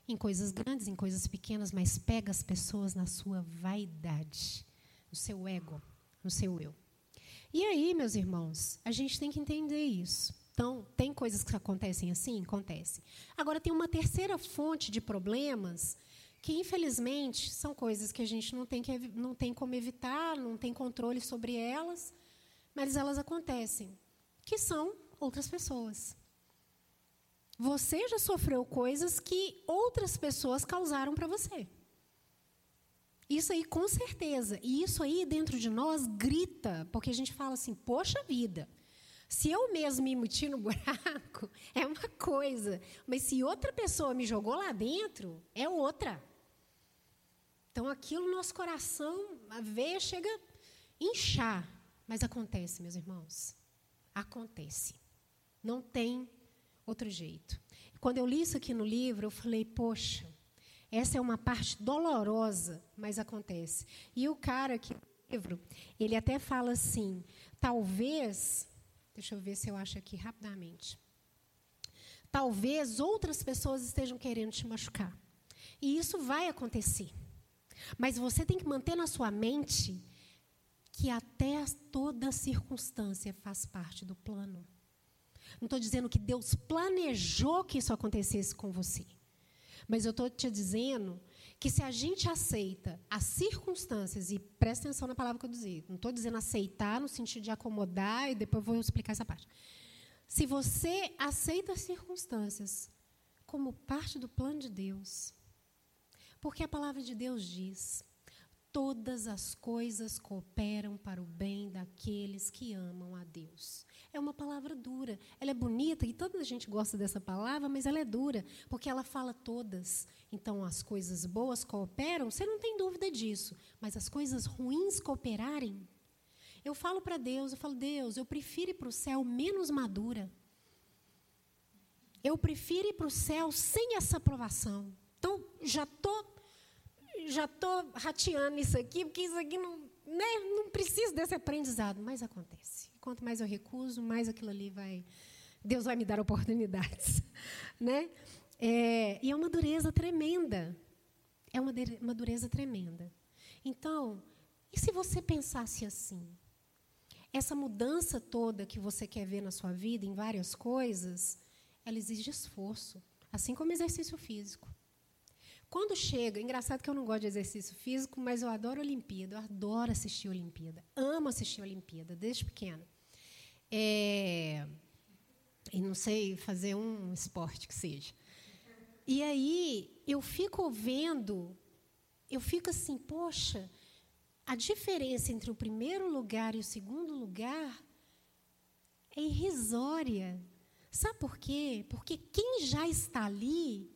em coisas grandes, em coisas pequenas, mas pega as pessoas na sua vaidade, no seu ego, no seu eu. E aí, meus irmãos, a gente tem que entender isso. Então, tem coisas que acontecem assim? Acontece. Agora, tem uma terceira fonte de problemas que, infelizmente, são coisas que a gente não tem, que, não tem como evitar, não tem controle sobre elas, mas elas acontecem, que são outras pessoas. Você já sofreu coisas que outras pessoas causaram para você. Isso aí, com certeza. E isso aí, dentro de nós, grita, porque a gente fala assim: poxa vida, se eu mesmo me meti no buraco, é uma coisa. Mas se outra pessoa me jogou lá dentro, é outra. Então, aquilo no nosso coração, a veia chega a inchar. Mas acontece, meus irmãos. Acontece. Não tem outro jeito. Quando eu li isso aqui no livro, eu falei, poxa, essa é uma parte dolorosa, mas acontece. E o cara no livro, ele até fala assim, talvez, deixa eu ver se eu acho aqui rapidamente. Talvez outras pessoas estejam querendo te machucar. E isso vai acontecer. Mas você tem que manter na sua mente que até toda circunstância faz parte do plano. Não estou dizendo que Deus planejou que isso acontecesse com você. Mas eu estou te dizendo que se a gente aceita as circunstâncias, e presta atenção na palavra que eu disse, não estou dizendo aceitar no sentido de acomodar, e depois vou explicar essa parte. Se você aceita as circunstâncias como parte do plano de Deus, porque a palavra de Deus diz: todas as coisas cooperam para o bem daqueles que amam a Deus. É uma palavra dura. Ela é bonita e toda a gente gosta dessa palavra, mas ela é dura, porque ela fala todas. Então, as coisas boas cooperam, você não tem dúvida disso. Mas as coisas ruins cooperarem. Eu falo para Deus, eu falo, Deus, eu prefiro ir para o céu menos madura. Eu prefiro ir para o céu sem essa aprovação. Então, já estou já tô rateando isso aqui, porque isso aqui não, né, não precisa desse aprendizado, mas acontece. Quanto mais eu recuso, mais aquilo ali vai. Deus vai me dar oportunidades. Né? É, e é uma dureza tremenda. É uma, uma dureza tremenda. Então, e se você pensasse assim? Essa mudança toda que você quer ver na sua vida, em várias coisas, ela exige esforço, assim como exercício físico. Quando chega, engraçado que eu não gosto de exercício físico, mas eu adoro Olimpíada, eu adoro assistir Olimpíada, amo assistir Olimpíada desde pequena. É, e não sei fazer um esporte que seja. E aí eu fico vendo, eu fico assim, poxa, a diferença entre o primeiro lugar e o segundo lugar é irrisória. Sabe por quê? Porque quem já está ali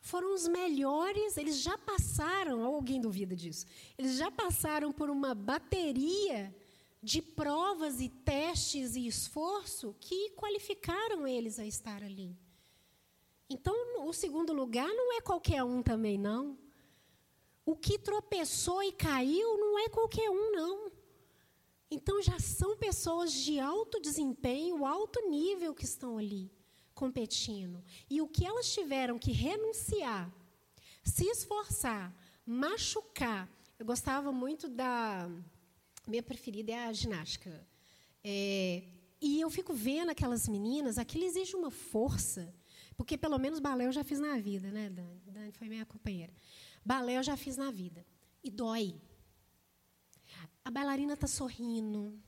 foram os melhores, eles já passaram, alguém duvida disso, eles já passaram por uma bateria de provas e testes e esforço que qualificaram eles a estar ali. Então, o segundo lugar não é qualquer um também, não. O que tropeçou e caiu não é qualquer um, não. Então, já são pessoas de alto desempenho, alto nível que estão ali competindo. E o que elas tiveram que renunciar, se esforçar, machucar. Eu gostava muito da. Minha preferida é a ginástica. É, e eu fico vendo aquelas meninas, aquilo exige uma força. Porque pelo menos balé eu já fiz na vida, né, Dani? Dani foi minha companheira. Balé eu já fiz na vida. E dói. A bailarina está sorrindo.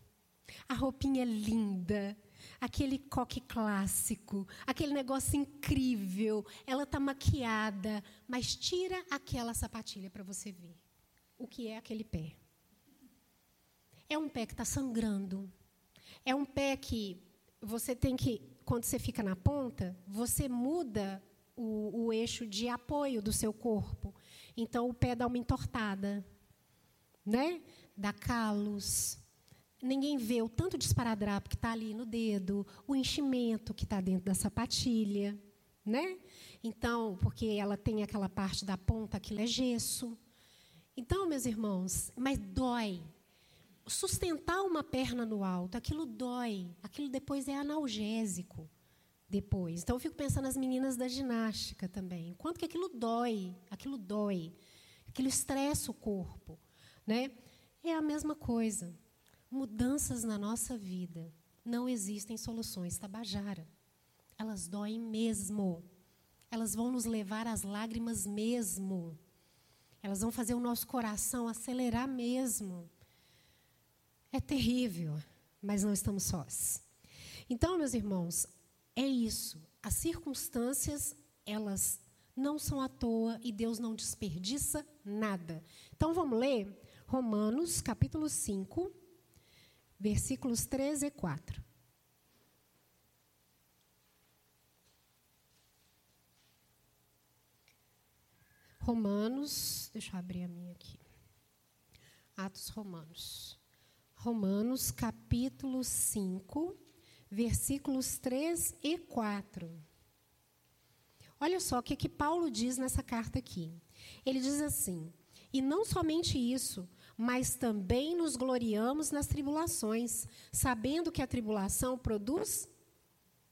A roupinha é linda aquele coque clássico, aquele negócio incrível. Ela está maquiada, mas tira aquela sapatilha para você ver o que é aquele pé. É um pé que está sangrando, É um pé que você tem que, quando você fica na ponta, você muda o, o eixo de apoio do seu corpo. Então o pé dá uma entortada, né? Dá calos. Ninguém vê o tanto de esparadrapo que está ali no dedo, o enchimento que está dentro da sapatilha, né? Então, porque ela tem aquela parte da ponta, aquilo é gesso. Então, meus irmãos, mas dói. Sustentar uma perna no alto, aquilo dói. Aquilo depois é analgésico. Depois. Então, eu fico pensando nas meninas da ginástica também. Quanto que aquilo dói? Aquilo dói. Aquilo estressa o corpo. Né? É a mesma coisa. Mudanças na nossa vida. Não existem soluções tabajara. Elas doem mesmo. Elas vão nos levar às lágrimas mesmo. Elas vão fazer o nosso coração acelerar mesmo. É terrível, mas não estamos sós. Então, meus irmãos, é isso. As circunstâncias, elas não são à toa e Deus não desperdiça nada. Então, vamos ler Romanos, capítulo 5, versículos 13 e 4. Romanos, deixa eu abrir a minha aqui. Atos Romanos. Romanos, capítulo 5, versículos 3 e 4. Olha só o que, que Paulo diz nessa carta aqui. Ele diz assim: E não somente isso, mas também nos gloriamos nas tribulações, sabendo que a tribulação produz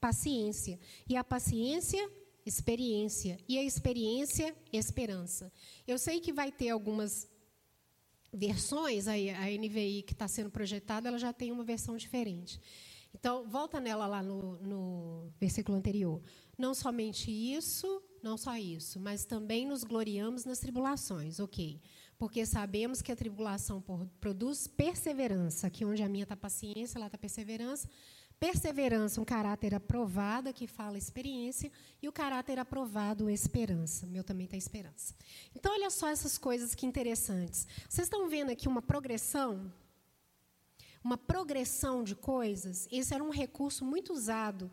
paciência, e a paciência, experiência. E a experiência, esperança. Eu sei que vai ter algumas versões, a, a NVI que está sendo projetada, ela já tem uma versão diferente. Então, volta nela lá no, no versículo anterior. Não somente isso, não só isso, mas também nos gloriamos nas tribulações, ok? Porque sabemos que a tribulação produz perseverança, aqui onde a minha está paciência, lá está perseverança, Perseverança, um caráter aprovado, que fala experiência, e o caráter aprovado, esperança. Meu também está esperança. Então, olha só essas coisas que interessantes. Vocês estão vendo aqui uma progressão? Uma progressão de coisas. Esse era um recurso muito usado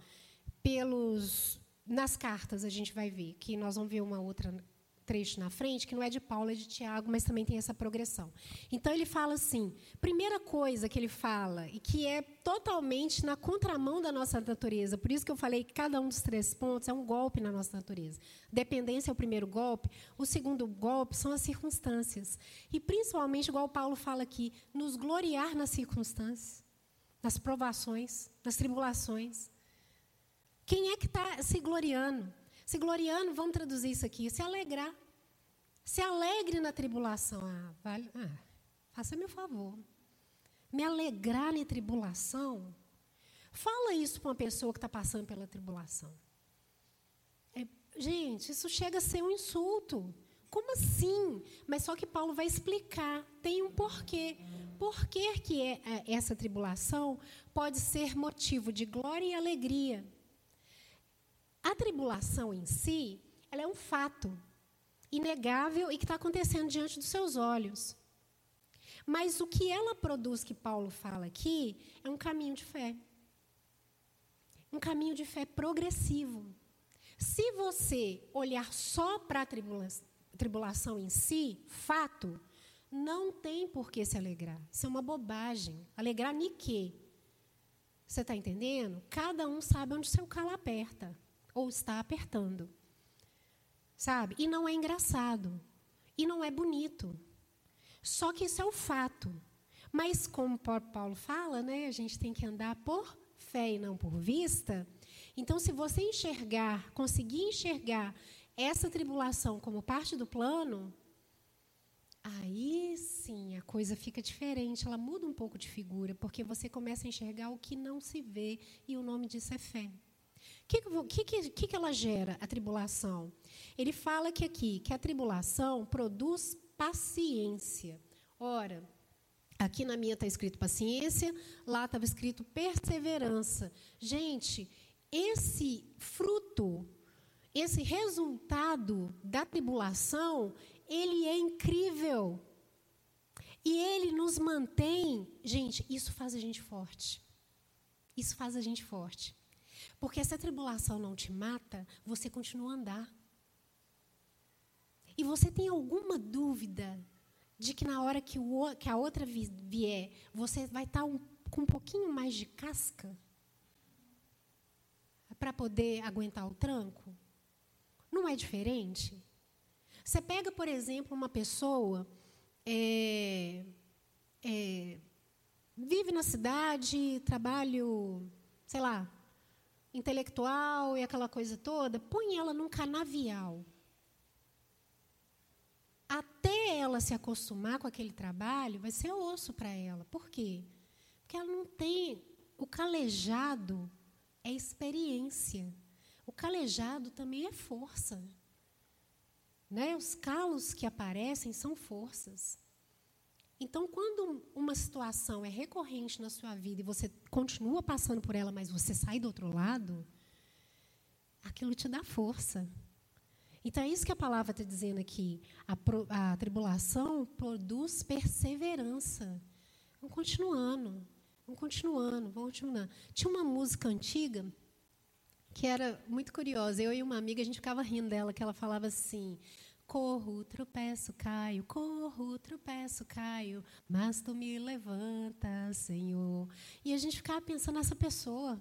pelos. Nas cartas, a gente vai ver, que nós vamos ver uma outra trecho na frente, que não é de Paulo, é de Tiago, mas também tem essa progressão. Então ele fala assim: primeira coisa que ele fala, e que é totalmente na contramão da nossa natureza, por isso que eu falei que cada um dos três pontos é um golpe na nossa natureza. Dependência é o primeiro golpe, o segundo golpe são as circunstâncias. E principalmente, igual Paulo fala aqui, nos gloriar nas circunstâncias, nas provações, nas tribulações. Quem é que está se gloriando? Se gloriando, vamos traduzir isso aqui, se alegrar. Se alegre na tribulação. Ah, vale, ah, faça meu favor. Me alegrar na tribulação. Fala isso para uma pessoa que está passando pela tribulação. É, gente, isso chega a ser um insulto. Como assim? Mas só que Paulo vai explicar. Tem um porquê. Por que, que é, é, essa tribulação pode ser motivo de glória e alegria? A tribulação em si, ela é um fato inegável e que está acontecendo diante dos seus olhos. Mas o que ela produz, que Paulo fala aqui, é um caminho de fé. Um caminho de fé progressivo. Se você olhar só para a tribula tribulação em si, fato, não tem por que se alegrar. Isso é uma bobagem. Alegrar ni quê? Você está entendendo? Cada um sabe onde seu calo aperta ou está apertando. Sabe? E não é engraçado. E não é bonito. Só que isso é o fato. Mas, como Paulo fala, né, a gente tem que andar por fé e não por vista. Então, se você enxergar, conseguir enxergar essa tribulação como parte do plano, aí sim a coisa fica diferente, ela muda um pouco de figura, porque você começa a enxergar o que não se vê, e o nome disso é fé. O que, que, que, que ela gera, a tribulação? Ele fala que aqui, que a tribulação produz paciência. Ora, aqui na minha está escrito paciência, lá estava escrito perseverança. Gente, esse fruto, esse resultado da tribulação, ele é incrível. E ele nos mantém, gente, isso faz a gente forte. Isso faz a gente forte. Porque se a tribulação não te mata, você continua a andar. E você tem alguma dúvida de que na hora que, o, que a outra vier, você vai estar um, com um pouquinho mais de casca? Para poder aguentar o tranco? Não é diferente? Você pega, por exemplo, uma pessoa. É, é, vive na cidade, trabalho, sei lá, intelectual e aquela coisa toda, põe ela num canavial. Até ela se acostumar com aquele trabalho, vai ser osso para ela. Por quê? Porque ela não tem. O calejado é experiência. O calejado também é força. Né? Os calos que aparecem são forças. Então, quando uma situação é recorrente na sua vida e você continua passando por ela, mas você sai do outro lado, aquilo te dá força. Então, é isso que a palavra está dizendo aqui. A, a tribulação produz perseverança. Vamos continuando, vamos continuando, vamos continuando. Tinha uma música antiga que era muito curiosa. Eu e uma amiga, a gente ficava rindo dela, que ela falava assim: Corro, tropeço, caio, corro, tropeço, caio, mas tu me levanta, Senhor. E a gente ficava pensando nessa pessoa.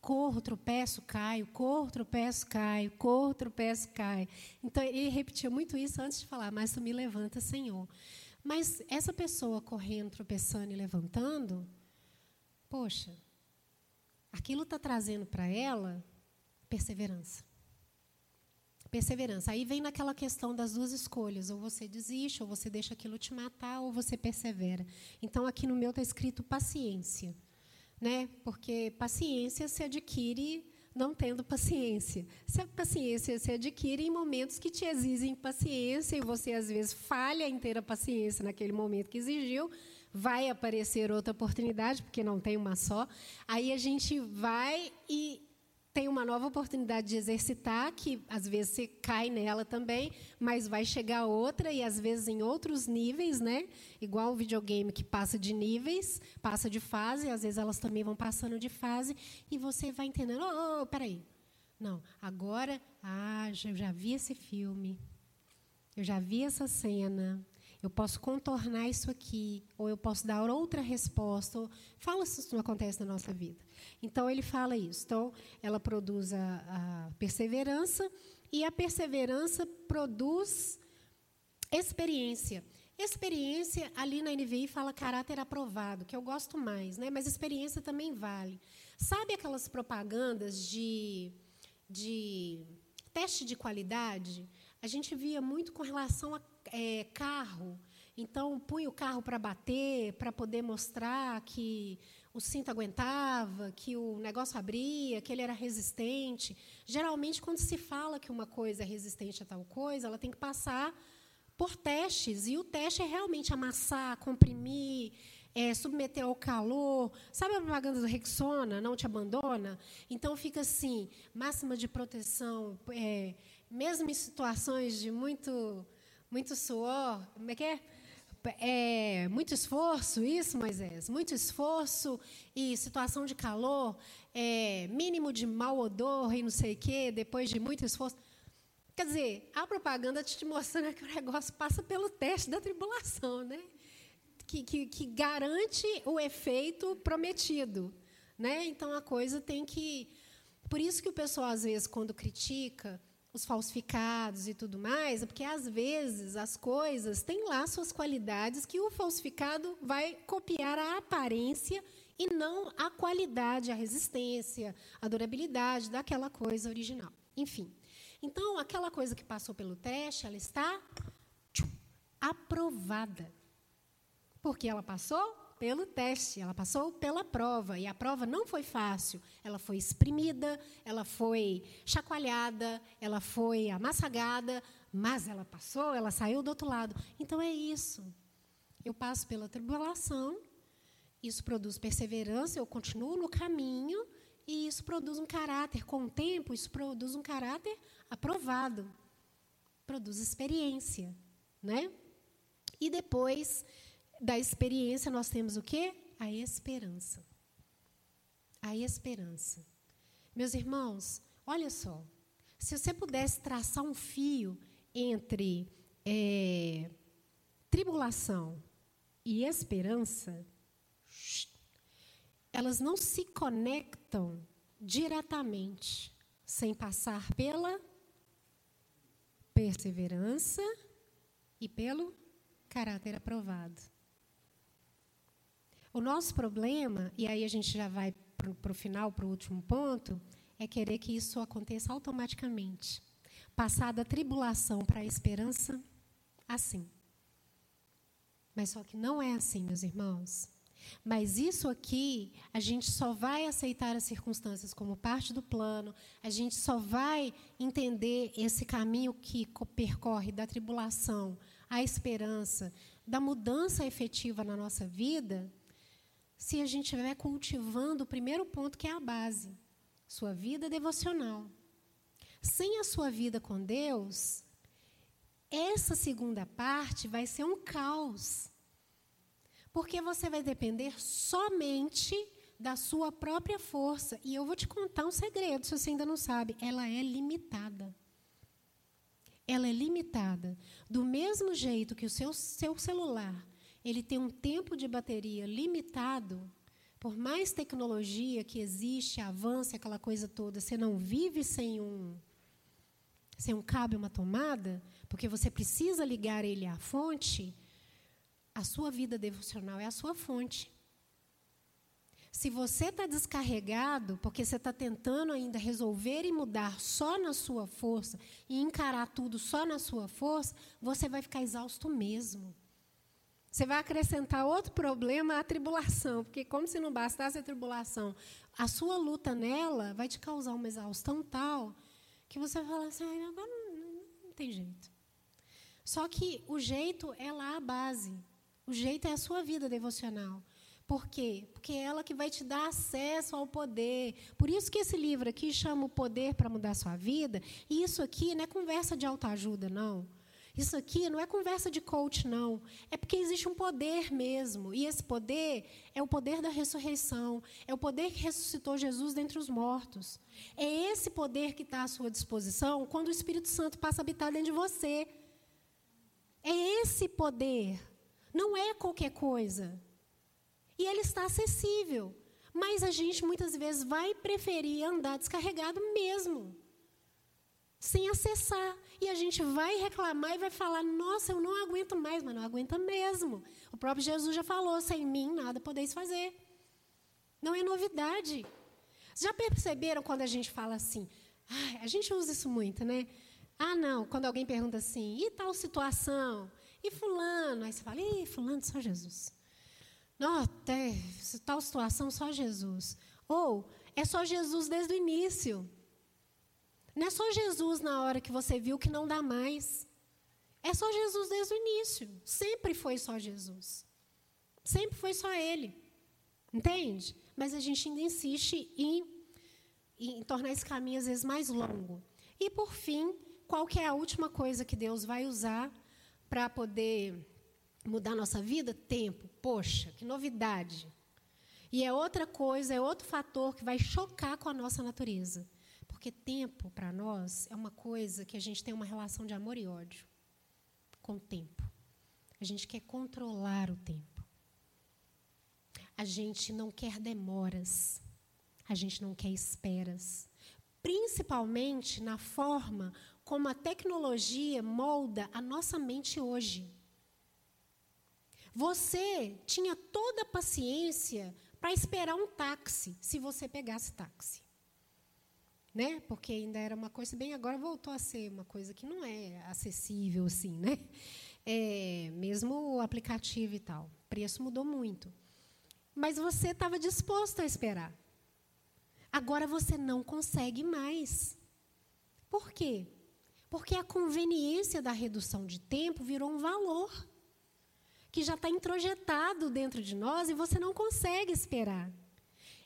Corro, tropeço, caio, corro, tropeço, caio, corro, tropeço, caio. Então ele repetia muito isso antes de falar, mas tu me levanta, Senhor. Mas essa pessoa correndo, tropeçando e levantando, poxa, aquilo está trazendo para ela perseverança perseverança. Aí vem naquela questão das duas escolhas: ou você desiste, ou você deixa aquilo te matar, ou você persevera. Então, aqui no meu está escrito paciência, né? Porque paciência se adquire não tendo paciência. Se a paciência se adquire em momentos que te exigem paciência e você às vezes falha em ter a paciência naquele momento que exigiu, vai aparecer outra oportunidade, porque não tem uma só. Aí a gente vai e tem uma nova oportunidade de exercitar, que às vezes você cai nela também, mas vai chegar outra e às vezes em outros níveis, né? Igual o videogame que passa de níveis, passa de fase, às vezes elas também vão passando de fase e você vai entendendo, oh, oh peraí, não, agora, ah, eu já vi esse filme, eu já vi essa cena, eu posso contornar isso aqui, ou eu posso dar outra resposta. Fala se isso não acontece na nossa vida. Então, ele fala isso. Então, ela produz a, a perseverança, e a perseverança produz experiência. Experiência, ali na NVI, fala caráter aprovado, que eu gosto mais, né? mas experiência também vale. Sabe aquelas propagandas de, de teste de qualidade? A gente via muito com relação a é, carro. Então, punha o carro para bater, para poder mostrar que o cinto aguentava, que o negócio abria, que ele era resistente. Geralmente, quando se fala que uma coisa é resistente a tal coisa, ela tem que passar por testes. E o teste é realmente amassar, comprimir, é, submeter ao calor. Sabe a propaganda do Rexona, não te abandona? Então, fica assim, máxima de proteção, é, mesmo em situações de muito, muito suor, como é que é? É, muito esforço, isso, Moisés? Muito esforço e situação de calor, é, mínimo de mau odor e não sei o quê, depois de muito esforço. Quer dizer, a propaganda te mostrando que o negócio passa pelo teste da tribulação, né? Que, que, que garante o efeito prometido. Né? Então a coisa tem que. Por isso que o pessoal, às vezes, quando critica, os falsificados e tudo mais, é porque às vezes as coisas têm lá suas qualidades que o falsificado vai copiar a aparência e não a qualidade, a resistência, a durabilidade daquela coisa original. Enfim. Então, aquela coisa que passou pelo teste, ela está aprovada. Porque ela passou pelo teste, ela passou pela prova. E a prova não foi fácil. Ela foi exprimida, ela foi chacoalhada, ela foi amassagada, mas ela passou, ela saiu do outro lado. Então é isso. Eu passo pela tribulação, isso produz perseverança, eu continuo no caminho, e isso produz um caráter. Com o tempo, isso produz um caráter aprovado. Produz experiência. Né? E depois da experiência, nós temos o quê? A esperança. a esperança. Meus irmãos, olha só. Se você pudesse traçar um fio entre é, tribulação e esperança, elas não se conectam diretamente sem passar pela perseverança e pelo caráter aprovado. O nosso problema, e aí a gente já vai para o final, para o último ponto, é querer que isso aconteça automaticamente. Passar da tribulação para a esperança, assim. Mas só que não é assim, meus irmãos. Mas isso aqui, a gente só vai aceitar as circunstâncias como parte do plano, a gente só vai entender esse caminho que percorre da tribulação à esperança, da mudança efetiva na nossa vida, se a gente estiver cultivando o primeiro ponto, que é a base, sua vida devocional. Sem a sua vida com Deus, essa segunda parte vai ser um caos. Porque você vai depender somente da sua própria força. E eu vou te contar um segredo, se você ainda não sabe. Ela é limitada. Ela é limitada. Do mesmo jeito que o seu, seu celular ele tem um tempo de bateria limitado, por mais tecnologia que existe, avance, aquela coisa toda, você não vive sem um, sem um cabo e uma tomada, porque você precisa ligar ele à fonte, a sua vida devocional é a sua fonte. Se você está descarregado, porque você está tentando ainda resolver e mudar só na sua força e encarar tudo só na sua força, você vai ficar exausto mesmo. Você vai acrescentar outro problema à tribulação, porque, como se não bastasse a tribulação, a sua luta nela vai te causar uma exaustão tal que você vai falar assim: agora não, não, não tem jeito. Só que o jeito é lá a base. O jeito é a sua vida devocional. Por quê? Porque é ela que vai te dar acesso ao poder. Por isso que esse livro aqui chama o poder para mudar sua vida. E isso aqui não é conversa de autoajuda, não. Isso aqui não é conversa de coach, não. É porque existe um poder mesmo. E esse poder é o poder da ressurreição. É o poder que ressuscitou Jesus dentre os mortos. É esse poder que está à sua disposição quando o Espírito Santo passa a habitar dentro de você. É esse poder não é qualquer coisa. E ele está acessível. Mas a gente muitas vezes vai preferir andar descarregado mesmo, sem acessar. E a gente vai reclamar e vai falar: nossa, eu não aguento mais, mas não aguenta mesmo. O próprio Jesus já falou: sem mim nada podeis fazer. Não é novidade. Já perceberam quando a gente fala assim? Ai, a gente usa isso muito, né? Ah, não, quando alguém pergunta assim, e tal situação? E fulano? Aí você fala, ih, fulano, só Jesus. Não, tal situação, só Jesus. Ou, é só Jesus desde o início. Não é só Jesus na hora que você viu que não dá mais. É só Jesus desde o início. Sempre foi só Jesus. Sempre foi só Ele. Entende? Mas a gente ainda insiste em, em tornar esse caminho, às vezes, mais longo. E, por fim, qual que é a última coisa que Deus vai usar para poder mudar nossa vida? Tempo. Poxa, que novidade. E é outra coisa, é outro fator que vai chocar com a nossa natureza. Porque tempo, para nós, é uma coisa que a gente tem uma relação de amor e ódio com o tempo. A gente quer controlar o tempo. A gente não quer demoras. A gente não quer esperas. Principalmente na forma como a tecnologia molda a nossa mente hoje. Você tinha toda a paciência para esperar um táxi, se você pegasse táxi. Né? Porque ainda era uma coisa bem, agora voltou a ser uma coisa que não é acessível assim, né? É, mesmo o aplicativo e tal, o preço mudou muito. Mas você estava disposto a esperar. Agora você não consegue mais. Por quê? Porque a conveniência da redução de tempo virou um valor que já está introjetado dentro de nós e você não consegue esperar.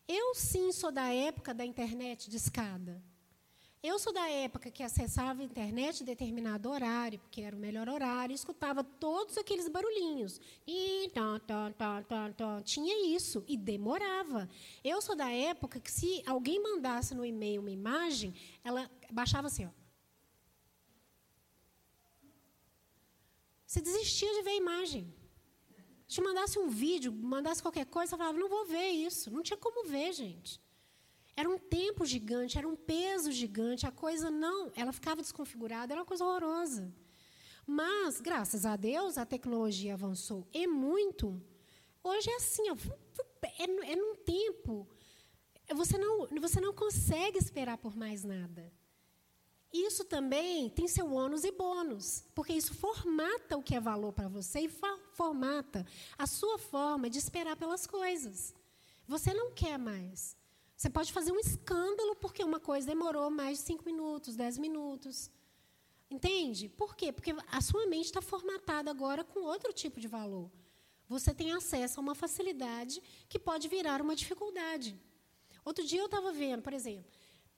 Eu sim sou da época da internet de escada. Eu sou da época que acessava a internet em determinado horário, porque era o melhor horário, e escutava todos aqueles barulhinhos. E tá, tá, tá, tá, tá. tinha isso, e demorava. Eu sou da época que, se alguém mandasse no e-mail uma imagem, ela baixava assim, ó. Você desistia de ver a imagem. Se mandasse um vídeo, mandasse qualquer coisa, você falava, não vou ver isso. Não tinha como ver, gente. Era um tempo gigante, era um peso gigante, a coisa não, ela ficava desconfigurada, era uma coisa horrorosa. Mas, graças a Deus, a tecnologia avançou e muito. Hoje é assim, ó, é, é num tempo. Você não, você não consegue esperar por mais nada. Isso também tem seu ônus e bônus, porque isso formata o que é valor para você e formata a sua forma de esperar pelas coisas. Você não quer mais. Você pode fazer um escândalo porque uma coisa demorou mais de cinco minutos, dez minutos. Entende? Por quê? Porque a sua mente está formatada agora com outro tipo de valor. Você tem acesso a uma facilidade que pode virar uma dificuldade. Outro dia eu estava vendo, por exemplo,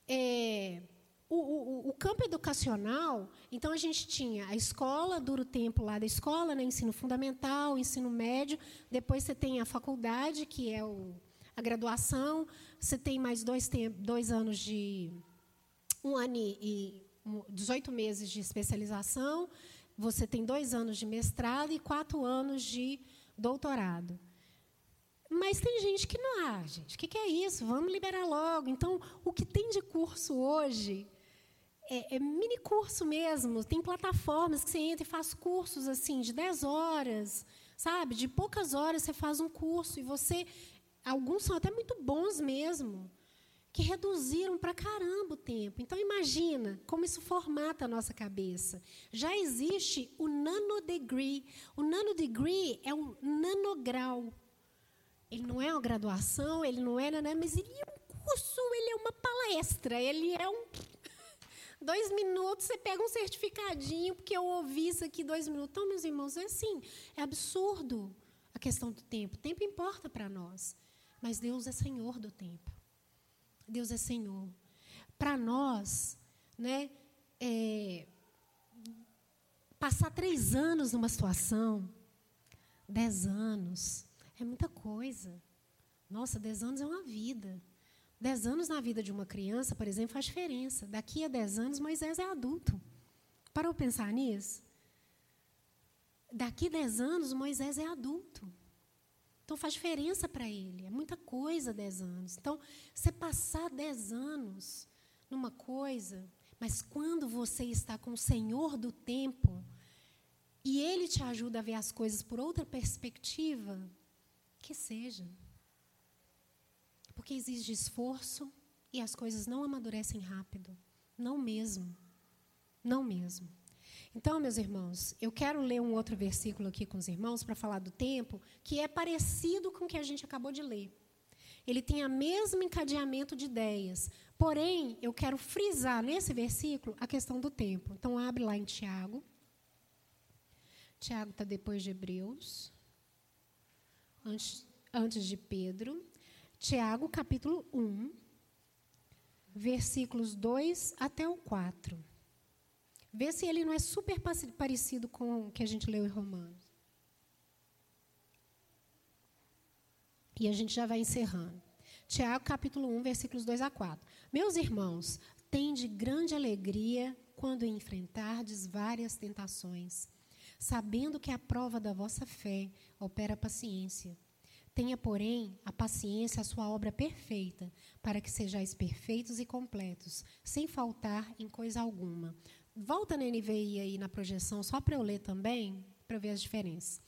é, o, o, o, campo educacional, então a gente tinha a escola, dura o tempo lá da escola, né, ensino fundamental, ensino médio, depois você tem a faculdade, que é o, a graduação, você tem mais dois, dois anos de. um ano e, e 18 meses de especialização, você tem dois anos de mestrado e quatro anos de doutorado. Mas tem gente que não, ah, gente, o que, que é isso? Vamos liberar logo. Então, o que tem de curso hoje é, é, mini curso mesmo. Tem plataformas que você entra e faz cursos assim de 10 horas, sabe? De poucas horas você faz um curso e você. Alguns são até muito bons mesmo, que reduziram para caramba o tempo. Então imagina como isso formata a nossa cabeça. Já existe o nanodegree. O nanodegree é um nanograu. Ele não é uma graduação, ele não é, mas ele é um curso, ele é uma palestra, ele é um Dois minutos, você pega um certificadinho, porque eu ouvi isso aqui dois minutos. Então, meus irmãos, é assim, é absurdo a questão do tempo. O tempo importa para nós, mas Deus é Senhor do tempo. Deus é Senhor. Para nós, né, é, passar três anos numa situação, dez anos, é muita coisa. Nossa, dez anos é uma vida. Dez anos na vida de uma criança, por exemplo, faz diferença. Daqui a dez anos, Moisés é adulto. Parou pensar nisso? Daqui a dez anos, Moisés é adulto. Então faz diferença para ele. É muita coisa dez anos. Então, você passar dez anos numa coisa, mas quando você está com o Senhor do tempo e Ele te ajuda a ver as coisas por outra perspectiva, que seja porque exige esforço e as coisas não amadurecem rápido. Não mesmo. Não mesmo. Então, meus irmãos, eu quero ler um outro versículo aqui com os irmãos para falar do tempo, que é parecido com o que a gente acabou de ler. Ele tem o mesmo encadeamento de ideias, porém, eu quero frisar nesse versículo a questão do tempo. Então, abre lá em Tiago. Tiago está depois de Hebreus, antes, antes de Pedro. Tiago, capítulo 1, versículos 2 até o 4. Vê se ele não é super parecido com o que a gente leu em Romanos. E a gente já vai encerrando. Tiago, capítulo 1, versículos 2 a 4. Meus irmãos, tende grande alegria quando enfrentardes várias tentações, sabendo que a prova da vossa fé opera paciência. Tenha, porém, a paciência a sua obra perfeita, para que sejais perfeitos e completos, sem faltar em coisa alguma. Volta na NVI aí na projeção, só para eu ler também, para ver as diferenças.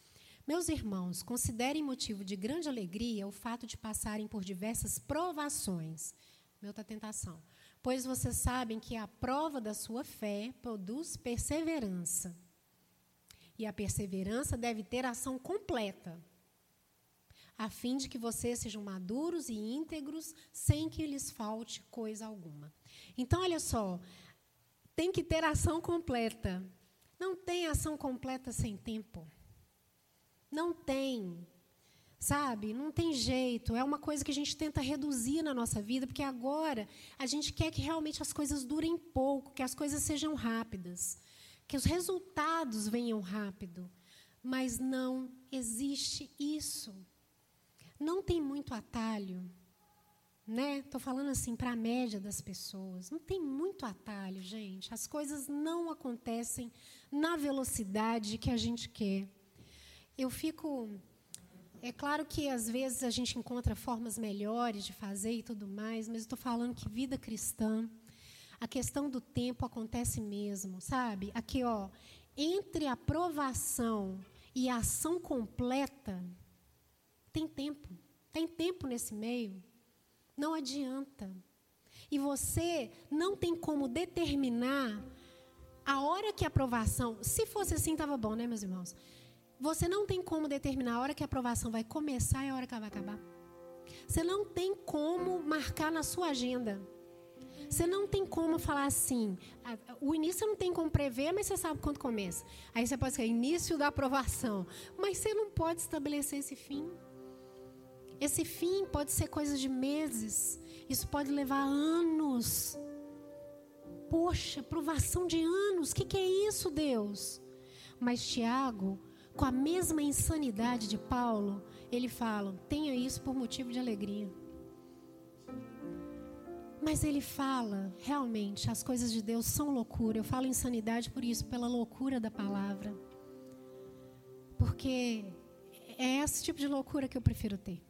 Meus irmãos, considerem motivo de grande alegria o fato de passarem por diversas provações. Meu outra tentação. Pois vocês sabem que a prova da sua fé produz perseverança. E a perseverança deve ter ação completa a fim de que vocês sejam maduros e íntegros, sem que lhes falte coisa alguma. Então, olha só, tem que ter ação completa. Não tem ação completa sem tempo. Não tem. Sabe? Não tem jeito. É uma coisa que a gente tenta reduzir na nossa vida, porque agora a gente quer que realmente as coisas durem pouco, que as coisas sejam rápidas, que os resultados venham rápido. Mas não existe isso. Não tem muito atalho. Né? Estou falando assim para a média das pessoas. Não tem muito atalho, gente. As coisas não acontecem na velocidade que a gente quer. Eu fico é claro que às vezes a gente encontra formas melhores de fazer e tudo mais, mas estou falando que vida cristã, a questão do tempo acontece mesmo, sabe? Aqui, ó, entre aprovação e ação completa, tem tempo. Tem tempo nesse meio. Não adianta. E você não tem como determinar a hora que a aprovação. Se fosse assim, estava bom, né, meus irmãos? Você não tem como determinar a hora que a aprovação vai começar e a hora que ela vai acabar. Você não tem como marcar na sua agenda. Você não tem como falar assim. O início não tem como prever, mas você sabe quando começa. Aí você pode escrever início da aprovação. Mas você não pode estabelecer esse fim. Esse fim pode ser coisa de meses. Isso pode levar anos. Poxa, aprovação de anos. O que, que é isso, Deus? Mas Tiago com a mesma insanidade de Paulo, ele fala: tenha isso por motivo de alegria. Mas ele fala, realmente, as coisas de Deus são loucura. Eu falo insanidade por isso, pela loucura da palavra. Porque é esse tipo de loucura que eu prefiro ter.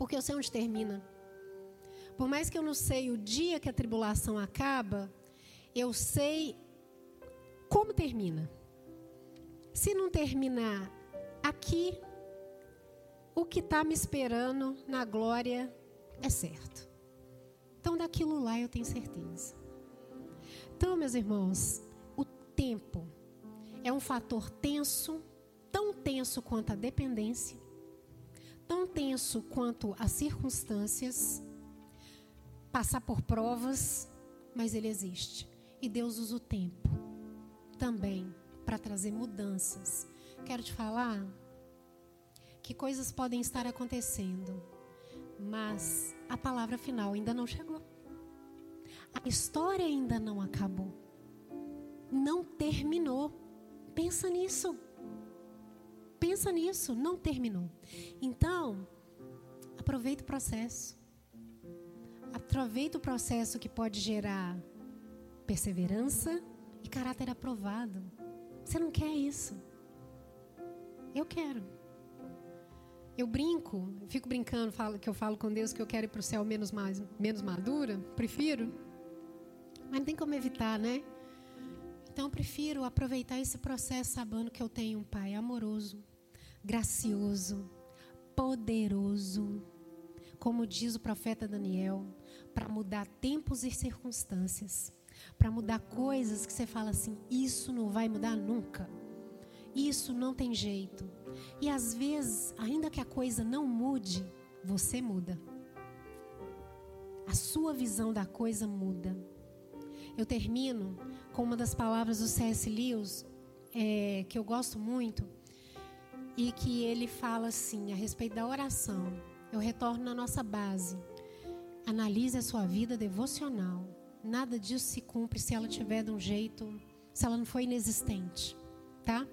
Porque eu sei onde termina. Por mais que eu não sei o dia que a tribulação acaba, eu sei como termina. Se não terminar aqui, o que está me esperando na glória é certo. Então, daquilo lá eu tenho certeza. Então, meus irmãos, o tempo é um fator tenso, tão tenso quanto a dependência, tão tenso quanto as circunstâncias, passar por provas, mas ele existe. E Deus usa o tempo também para trazer mudanças. Quero te falar que coisas podem estar acontecendo, mas a palavra final ainda não chegou. A história ainda não acabou. Não terminou. Pensa nisso. Pensa nisso, não terminou. Então, aproveita o processo. Aproveita o processo que pode gerar perseverança e caráter aprovado. Você não quer isso? Eu quero. Eu brinco, fico brincando, falo que eu falo com Deus que eu quero ir para o céu menos, mais, menos madura, prefiro. Mas não tem como evitar, né? Então eu prefiro aproveitar esse processo sabendo que eu tenho um Pai amoroso, gracioso, poderoso, como diz o profeta Daniel, para mudar tempos e circunstâncias para mudar coisas que você fala assim: isso não vai mudar nunca. Isso não tem jeito. E às vezes, ainda que a coisa não mude, você muda. A sua visão da coisa muda. Eu termino com uma das palavras do C.S. Lewis, é, que eu gosto muito, e que ele fala assim, a respeito da oração. Eu retorno na nossa base. Analise a sua vida devocional Nada disso se cumpre se ela tiver de um jeito, se ela não for inexistente, tá?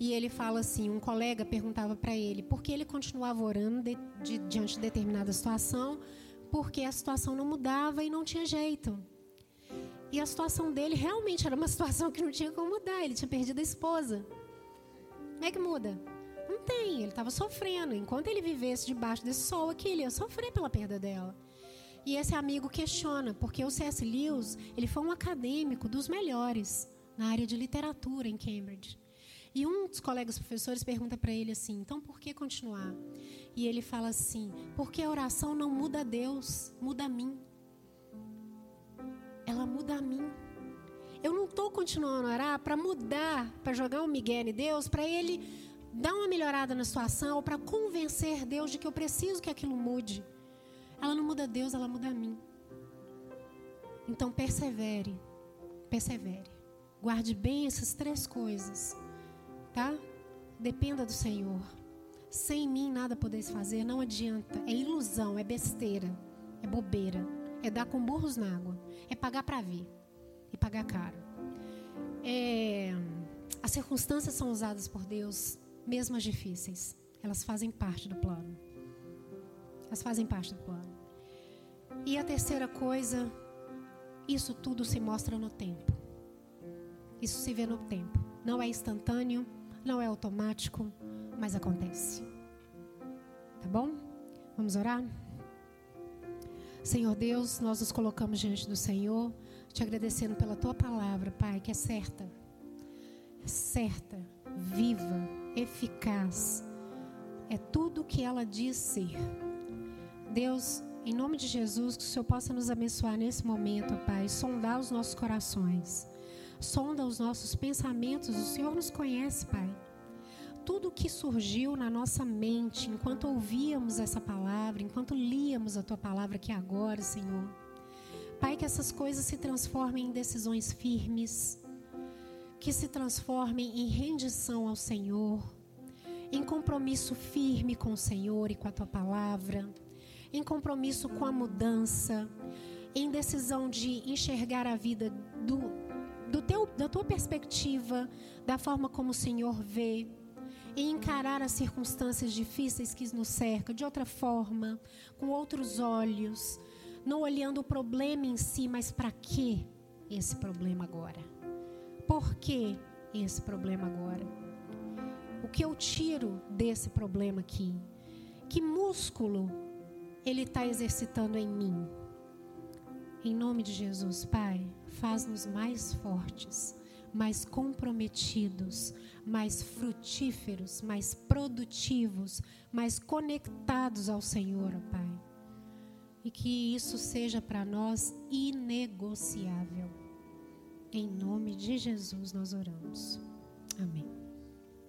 E ele fala assim, um colega perguntava para ele por que ele continuava orando de, de, diante de determinada situação, porque a situação não mudava e não tinha jeito. E a situação dele realmente era uma situação que não tinha como mudar. Ele tinha perdido a esposa. Como é que muda? Não tem. Ele estava sofrendo. Enquanto ele vivesse debaixo desse sol aqui, ele ia sofrer pela perda dela. E esse amigo questiona, porque o C.S. Lewis, ele foi um acadêmico dos melhores na área de literatura em Cambridge. E um dos colegas professores pergunta para ele assim: então por que continuar? E ele fala assim: porque a oração não muda Deus, muda a mim. Ela muda a mim. Eu não estou continuando a orar para mudar, para jogar um migué em Deus, para ele dar uma melhorada na situação, para convencer Deus de que eu preciso que aquilo mude. Ela não muda Deus, ela muda a mim. Então persevere, persevere. Guarde bem essas três coisas, tá? Dependa do Senhor. Sem mim nada podeis fazer, não adianta. É ilusão, é besteira, é bobeira, é dar com burros na água, é pagar para vir e pagar caro. É, as circunstâncias são usadas por Deus, mesmo as difíceis, elas fazem parte do plano. Elas fazem parte do plano. E a terceira coisa, isso tudo se mostra no tempo. Isso se vê no tempo. Não é instantâneo, não é automático, mas acontece. Tá bom? Vamos orar? Senhor Deus, nós nos colocamos diante do Senhor, te agradecendo pela tua palavra, Pai, que é certa, certa, viva, eficaz, é tudo o que ela diz ser. Deus, em nome de Jesus, que o Senhor possa nos abençoar nesse momento, Pai, sondar os nossos corações, sonda os nossos pensamentos, o Senhor nos conhece, Pai. Tudo que surgiu na nossa mente enquanto ouvíamos essa palavra, enquanto líamos a tua palavra aqui agora, Senhor. Pai, que essas coisas se transformem em decisões firmes, que se transformem em rendição ao Senhor, em compromisso firme com o Senhor e com a tua palavra em compromisso com a mudança, em decisão de enxergar a vida do, do teu, da tua perspectiva, da forma como o Senhor vê, em encarar as circunstâncias difíceis que nos cercam de outra forma, com outros olhos, não olhando o problema em si, mas para que esse problema agora? Por que esse problema agora? O que eu tiro desse problema aqui? Que músculo ele está exercitando em mim. Em nome de Jesus, Pai, faz-nos mais fortes, mais comprometidos, mais frutíferos, mais produtivos, mais conectados ao Senhor, Pai. E que isso seja para nós inegociável. Em nome de Jesus nós oramos. Amém.